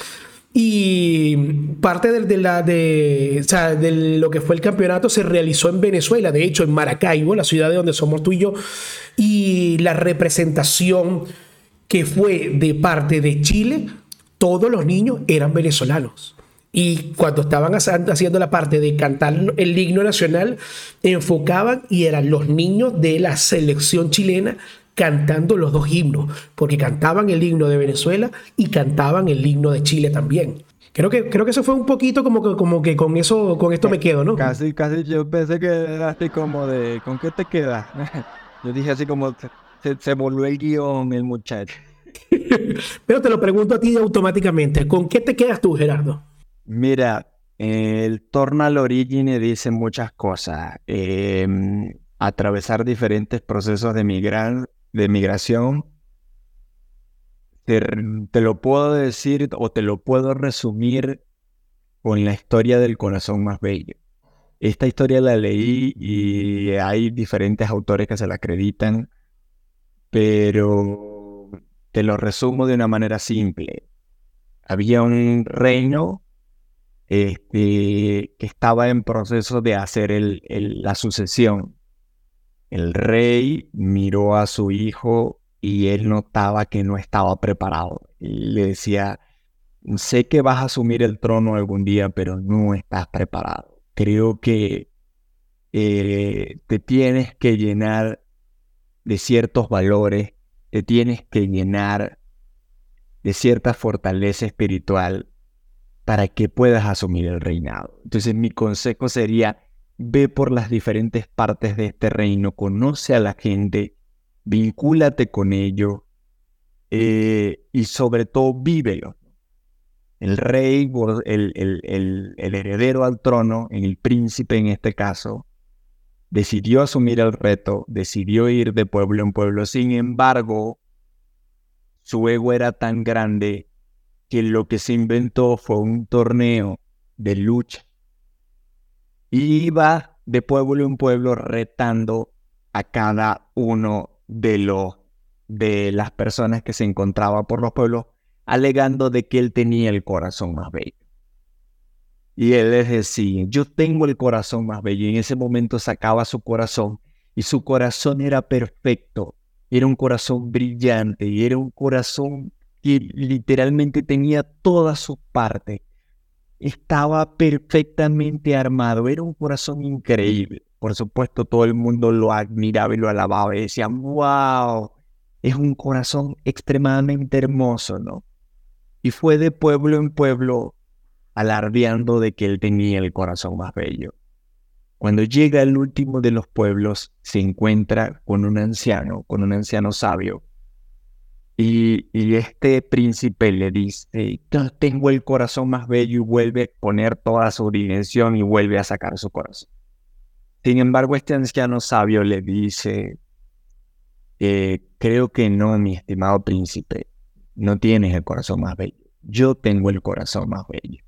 y parte de, la, de, de lo que fue el campeonato se realizó en Venezuela, de hecho en Maracaibo, la ciudad de donde somos tú y yo, y la representación que fue de parte de Chile, todos los niños eran venezolanos. Y cuando estaban haciendo la parte de cantar el himno nacional, enfocaban y eran los niños de la selección chilena cantando los dos himnos, porque cantaban el himno de Venezuela y cantaban el himno de Chile también. Creo que, creo que eso fue un poquito como que, como que con eso, con esto me quedo, ¿no? Casi, casi yo pensé que era así como de, ¿con qué te quedas? Yo dije así como, se, se volvió el guion el muchacho. Pero te lo pregunto a ti automáticamente, ¿con qué te quedas tú, Gerardo? Mira, el Tornal Origine dice muchas cosas. Em, atravesar diferentes procesos de migrar de migración te, lo puedo decir o te lo puedo resumir con la historia del corazón más bello. Esta historia la leí y hay diferentes autores que se la acreditan, pero te lo resumo de una manera simple. Había un reino este, que estaba en proceso de hacer la sucesión. El rey miró a su hijo y él notaba que no estaba preparado. Le decía, sé que vas a asumir el trono algún día, pero no estás preparado. Creo que eh, te tienes que llenar de ciertos valores, te tienes que llenar de cierta fortaleza espiritual para que puedas asumir el reinado. Entonces mi consejo sería, ve por las diferentes partes de este reino, conoce a la gente, vincúlate con ellos eh, y sobre todo vívelo. El rey, el, el, el heredero al trono, el príncipe en este caso, decidió asumir el reto, decidió ir de pueblo en pueblo. Sin embargo, su ego era tan grande que lo que se inventó fue un torneo de lucha. Iba de pueblo en pueblo retando a cada uno de los de las personas que se encontraba por los pueblos, alegando de que él tenía el corazón más bello. Y él les decía, yo tengo el corazón más bello. Y en ese momento sacaba su corazón y su corazón era perfecto. Era un corazón brillante y era un corazón que literalmente tenía todas sus partes. Estaba perfectamente armado, era un corazón increíble. Por supuesto, todo el mundo lo admiraba y lo alababa y decían, wow, es un corazón extremadamente hermoso, ¿no? Y fue de pueblo en pueblo alardeando de que él tenía el corazón más bello. Cuando llega al último de los pueblos, se encuentra con un anciano, con un anciano sabio, y, este príncipe le dice, tengo el corazón más bello y vuelve a poner toda su dimensión y vuelve a sacar su corazón. Sin embargo, este anciano sabio le dice, eh, creo que no, mi estimado príncipe, no tienes el corazón más bello. Yo tengo el corazón más bello.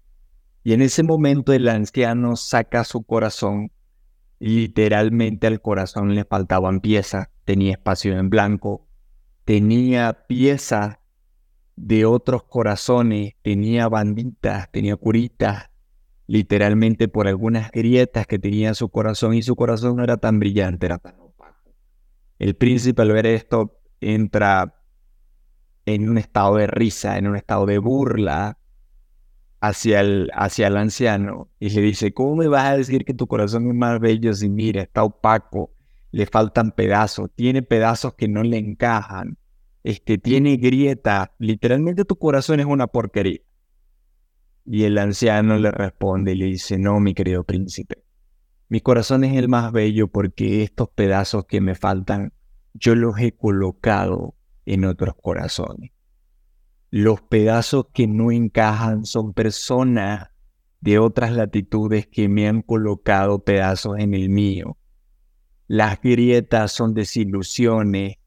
Y en ese momento el anciano saca su corazón literalmente al corazón le faltaban piezas, tenía espacio en blanco, tenía piezas de otros corazones, tenía banditas, tenía curitas, literalmente por algunas grietas que tenía su corazón y su corazón no era tan brillante, era tan opaco. El príncipe al ver esto entra en un estado de risa, en un estado de burla hacia el, hacia el anciano y le dice, ¿cómo me vas a decir que tu corazón es más bello si mira, está opaco? Le faltan pedazos, tiene pedazos que no le encajan, este, tiene grieta, literalmente tu corazón es una porquería. Y el anciano le responde y le dice, no, mi querido príncipe, mi corazón es el más bello porque estos pedazos que me faltan, yo los he colocado en otros corazones. Los pedazos que no encajan son personas de otras latitudes que me han colocado pedazos en el mío. Las grietas son desilusiones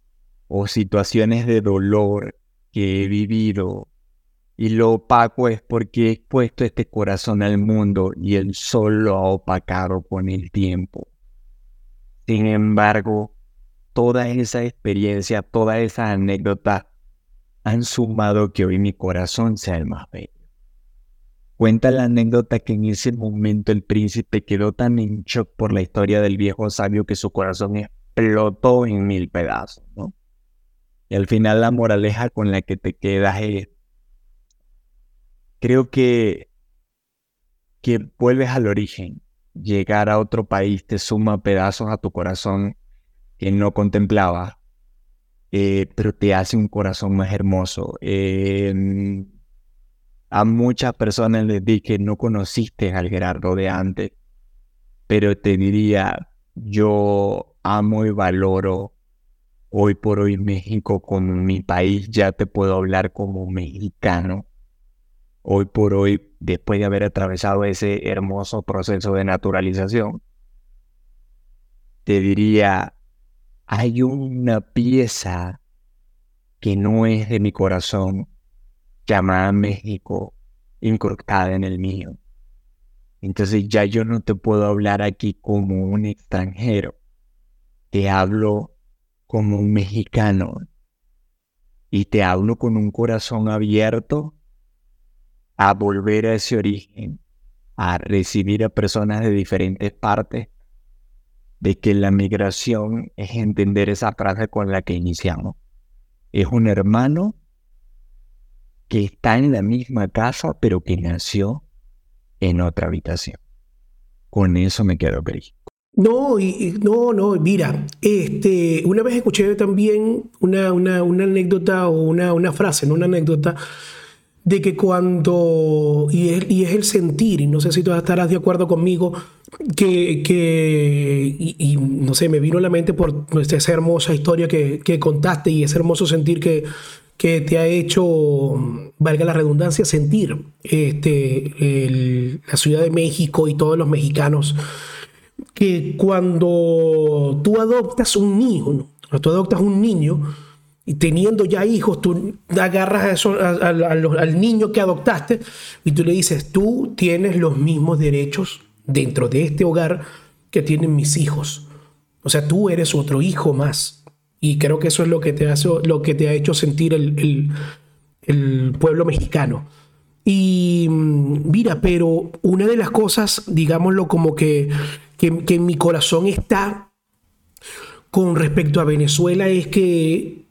o situaciones de dolor que he vivido. Y lo opaco es porque he puesto este corazón al mundo y el sol lo ha opacado con el tiempo. Sin embargo, toda esa experiencia, toda esa anécdota han sumado que hoy mi corazón sea el más bello. Cuenta la anécdota que en ese momento el príncipe quedó tan en shock por la historia del viejo sabio que su corazón explotó en mil pedazos, ¿no? Y al final la moraleja con la que te quedas es, creo que, que vuelves al origen. Llegar a otro país te suma pedazos a tu corazón que no contemplabas, eh, pero te hace un corazón más hermoso. Em, a muchas personas les di que no conociste al Gerardo de antes, pero te diría, yo amo y valoro hoy por hoy México como mi país, ya te puedo hablar como mexicano. Hoy por hoy, después de haber atravesado ese hermoso proceso de naturalización, te diría, hay una pieza que no es de mi corazón, llamada México, incrustada en el mío. Entonces ya yo no te puedo hablar aquí como un extranjero, te hablo como un mexicano y te hablo con un corazón abierto a volver a ese origen, a recibir a personas de diferentes partes, de que la migración es entender esa frase con la que iniciamos. Es un hermano que está en la misma casa, pero que nació en otra habitación. Con eso me quedo, Cris. No, y, no, no, mira, este, una vez escuché también una, una, anécdota o una, una frase, no una anécdota, de que cuando, y es, y es, el sentir, y no sé si tú estarás de acuerdo conmigo, que, que y, no sé, me vino a la mente por esa hermosa historia que, que contaste y ese hermoso sentir que, que te ha hecho, valga la redundancia, sentir este, la Ciudad de México y todos los mexicanos, que cuando tú adoptas un hijo, cuando tú adoptas un niño, y teniendo ya hijos, tú agarras al niño que adoptaste y tú le dices, tú tienes los mismos derechos dentro de este hogar que tienen mis hijos. O sea, tú eres otro hijo más. Y creo que eso es lo que te, hace, lo que te ha hecho sentir el, pueblo mexicano. Y mm, mira, pero una de las cosas, digámoslo como que, que, en mi corazón está con respecto a Venezuela es que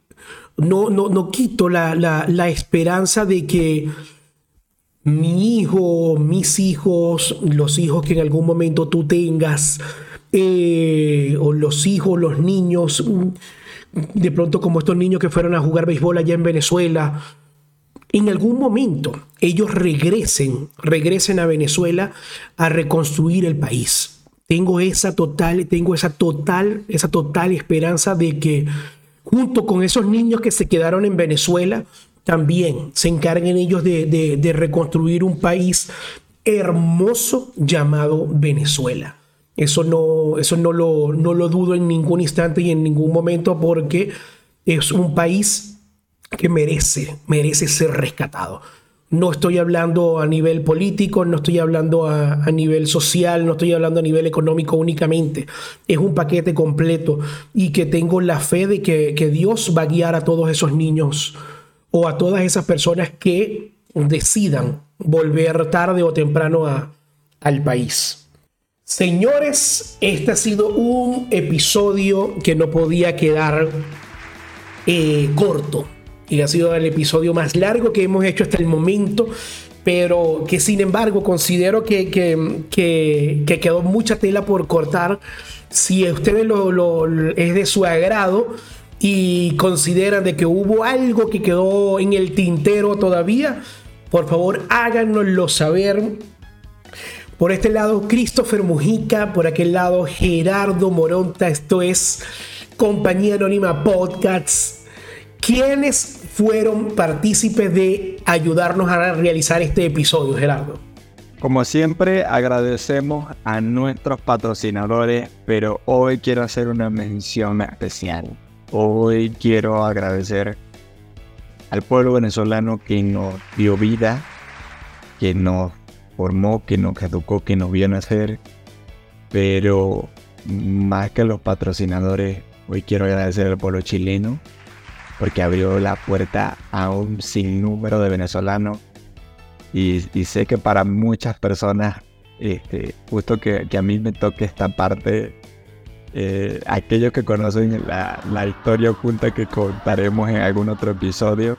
no, no, no quito la, la, esperanza de que mi hijo, mis hijos, los hijos que en algún momento tú tengas, eh, o los hijos, los niños, de pronto como estos niños que fueron a jugar béisbol allá en Venezuela, en algún momento ellos regresen, regresen a Venezuela a reconstruir el país. Tengo esa total, tengo esa total, esa total esperanza de que junto con esos niños que se quedaron en Venezuela, también se encarguen ellos de, de reconstruir un país hermoso llamado Venezuela. Eso no, eso no lo, no lo dudo en ningún instante y en ningún momento porque es un país que merece, merece ser rescatado. No estoy hablando a nivel político, no estoy hablando a, a, nivel social, no estoy hablando a nivel económico únicamente. Es un paquete completo y que tengo la fe de que, que Dios va a guiar a todos esos niños o a todas esas personas que decidan volver tarde o temprano a, al país. Señores, este ha sido un episodio que no podía quedar eh, corto. Y ha sido el episodio más largo que hemos hecho hasta el momento. Pero que sin embargo considero que, que, quedó mucha tela por cortar. Si a ustedes lo, es de su agrado y consideran de que hubo algo que quedó en el tintero todavía, por favor háganoslo saber por este lado, Christopher Mujica. Por aquel lado, Gerardo Moronta. Esto es Compañía Anónima Podcasts. ¿Quiénes fueron partícipes de ayudarnos a realizar este episodio, Gerardo? Como siempre, agradecemos a nuestros patrocinadores, pero hoy quiero hacer una mención especial. Hoy quiero agradecer al pueblo venezolano que nos dio vida, que nos formó, que nos educó, que nos vio nacer. Pero más que los patrocinadores, hoy quiero agradecer al pueblo chileno porque abrió la puerta a un sinnúmero de venezolanos. Y, sé que para muchas personas, este, justo que, a mí me toque esta parte, eh, aquellos que conocen la, la historia oculta que contaremos en algún otro episodio,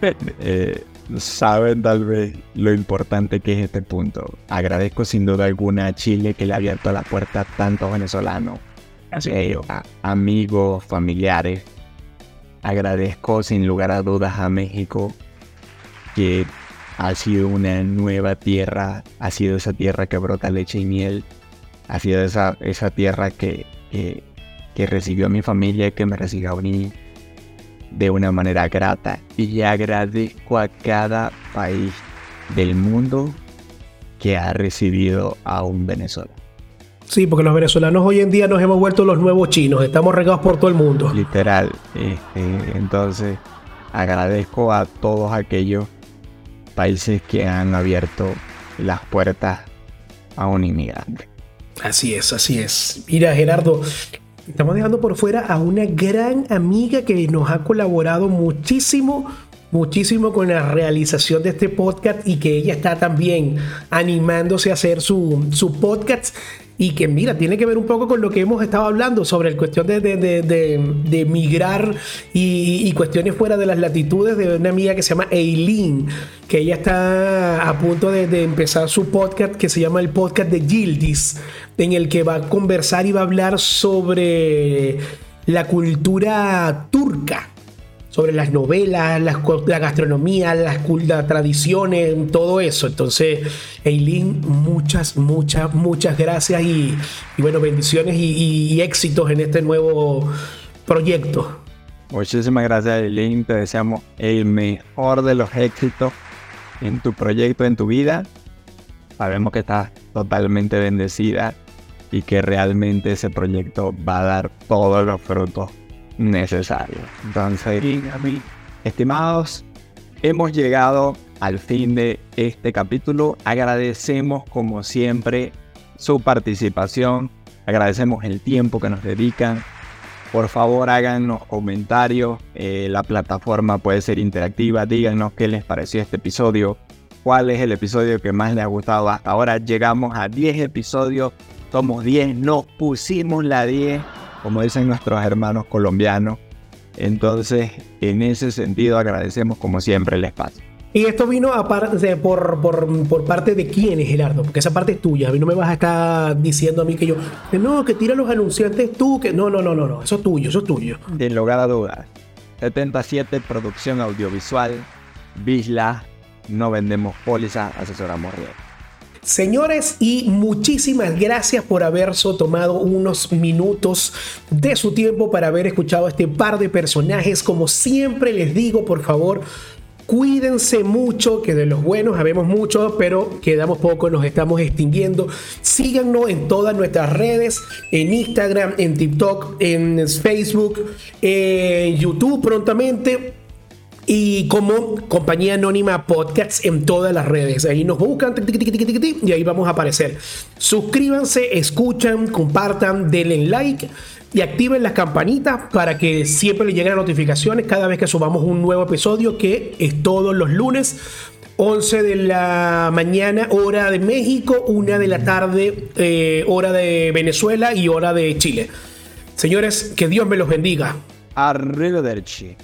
eh, saben tal vez lo importante que es este punto. Agradezco sin duda alguna a Chile que le ha abierto la puerta a tantos venezolanos, eh, amigos, familiares. Agradezco sin lugar a dudas a México que ha sido una nueva tierra, ha sido esa tierra que brota leche y miel, ha sido esa, esa tierra que, que, que recibió a mi familia, que me recibió a mí de una manera grata y agradezco a cada país del mundo que ha recibido a un venezolano. Sí, porque los venezolanos hoy en día nos hemos vuelto los nuevos chinos, estamos regados por todo el mundo. Literal. Este, entonces, agradezco a todos aquellos países que han abierto las puertas a un inmigrante. Así es, así es. Mira, Gerardo, estamos dejando por fuera a una gran amiga que nos ha colaborado muchísimo muchísimo con la realización de este podcast y que ella está también animándose a hacer su, su podcast y que mira, tiene que ver un poco con lo que hemos estado hablando sobre la cuestión de, de, de, migrar y, cuestiones fuera de las latitudes de una amiga que se llama Eileen, que ella está a punto de, empezar su podcast que se llama el podcast de Gildis, en el que va a conversar y va a hablar sobre la cultura turca sobre las novelas, la gastronomía, las, tradiciones, todo eso. Entonces, Eileen, muchas, muchas, muchas gracias y, bueno, bendiciones y, éxitos en este nuevo proyecto. Muchísimas gracias, Eileen. Te deseamos el mejor de los éxitos en tu proyecto, en tu vida. Sabemos que estás totalmente bendecida y que realmente ese proyecto va a dar todos los frutos necesario. Entonces, estimados, hemos llegado al fin de este capítulo. Agradecemos como siempre su participación. Agradecemos el tiempo que nos dedican. Por favor, háganos comentarios. Eh, la plataforma puede ser interactiva. Díganos qué les pareció este episodio. ¿Cuál es el episodio que más les ha gustado hasta ahora? Llegamos a 10 episodios. Somos 10. Nos pusimos la 10 como dicen nuestros hermanos colombianos. Entonces, en ese sentido, agradecemos como siempre el espacio. Y esto vino por, por, parte de quién Gerardo, porque esa parte es tuya. A mí no me vas a estar diciendo a mí que yo, no, que tira los anunciantes tú, que no, no, no, no, no, eso es tuyo, eso es tuyo. De lugar a dudas, 77 Producción Audiovisual, Bisla, no vendemos pólizas, asesoramos riesgos. Señores, y muchísimas gracias por haberse tomado unos minutos de su tiempo para haber escuchado este par de personajes. Como siempre les digo, por favor, Cuídense mucho, que de los buenos sabemos mucho, pero quedamos poco, nos estamos extinguiendo. Síganos en todas nuestras redes, en Instagram, en TikTok, en Facebook, en YouTube prontamente y como compañía anónima podcast en todas las redes. Ahí nos buscan y ahí vamos a aparecer. Suscríbanse, escuchan, compartan, denle like y activen las campanitas para que siempre les lleguen las notificaciones cada vez que subamos un nuevo episodio que es todos los lunes. 11 de la mañana, hora de México, 1 de la tarde, eh, hora de Venezuela y hora de Chile. Señores, que Dios me los bendiga. Arrivederci.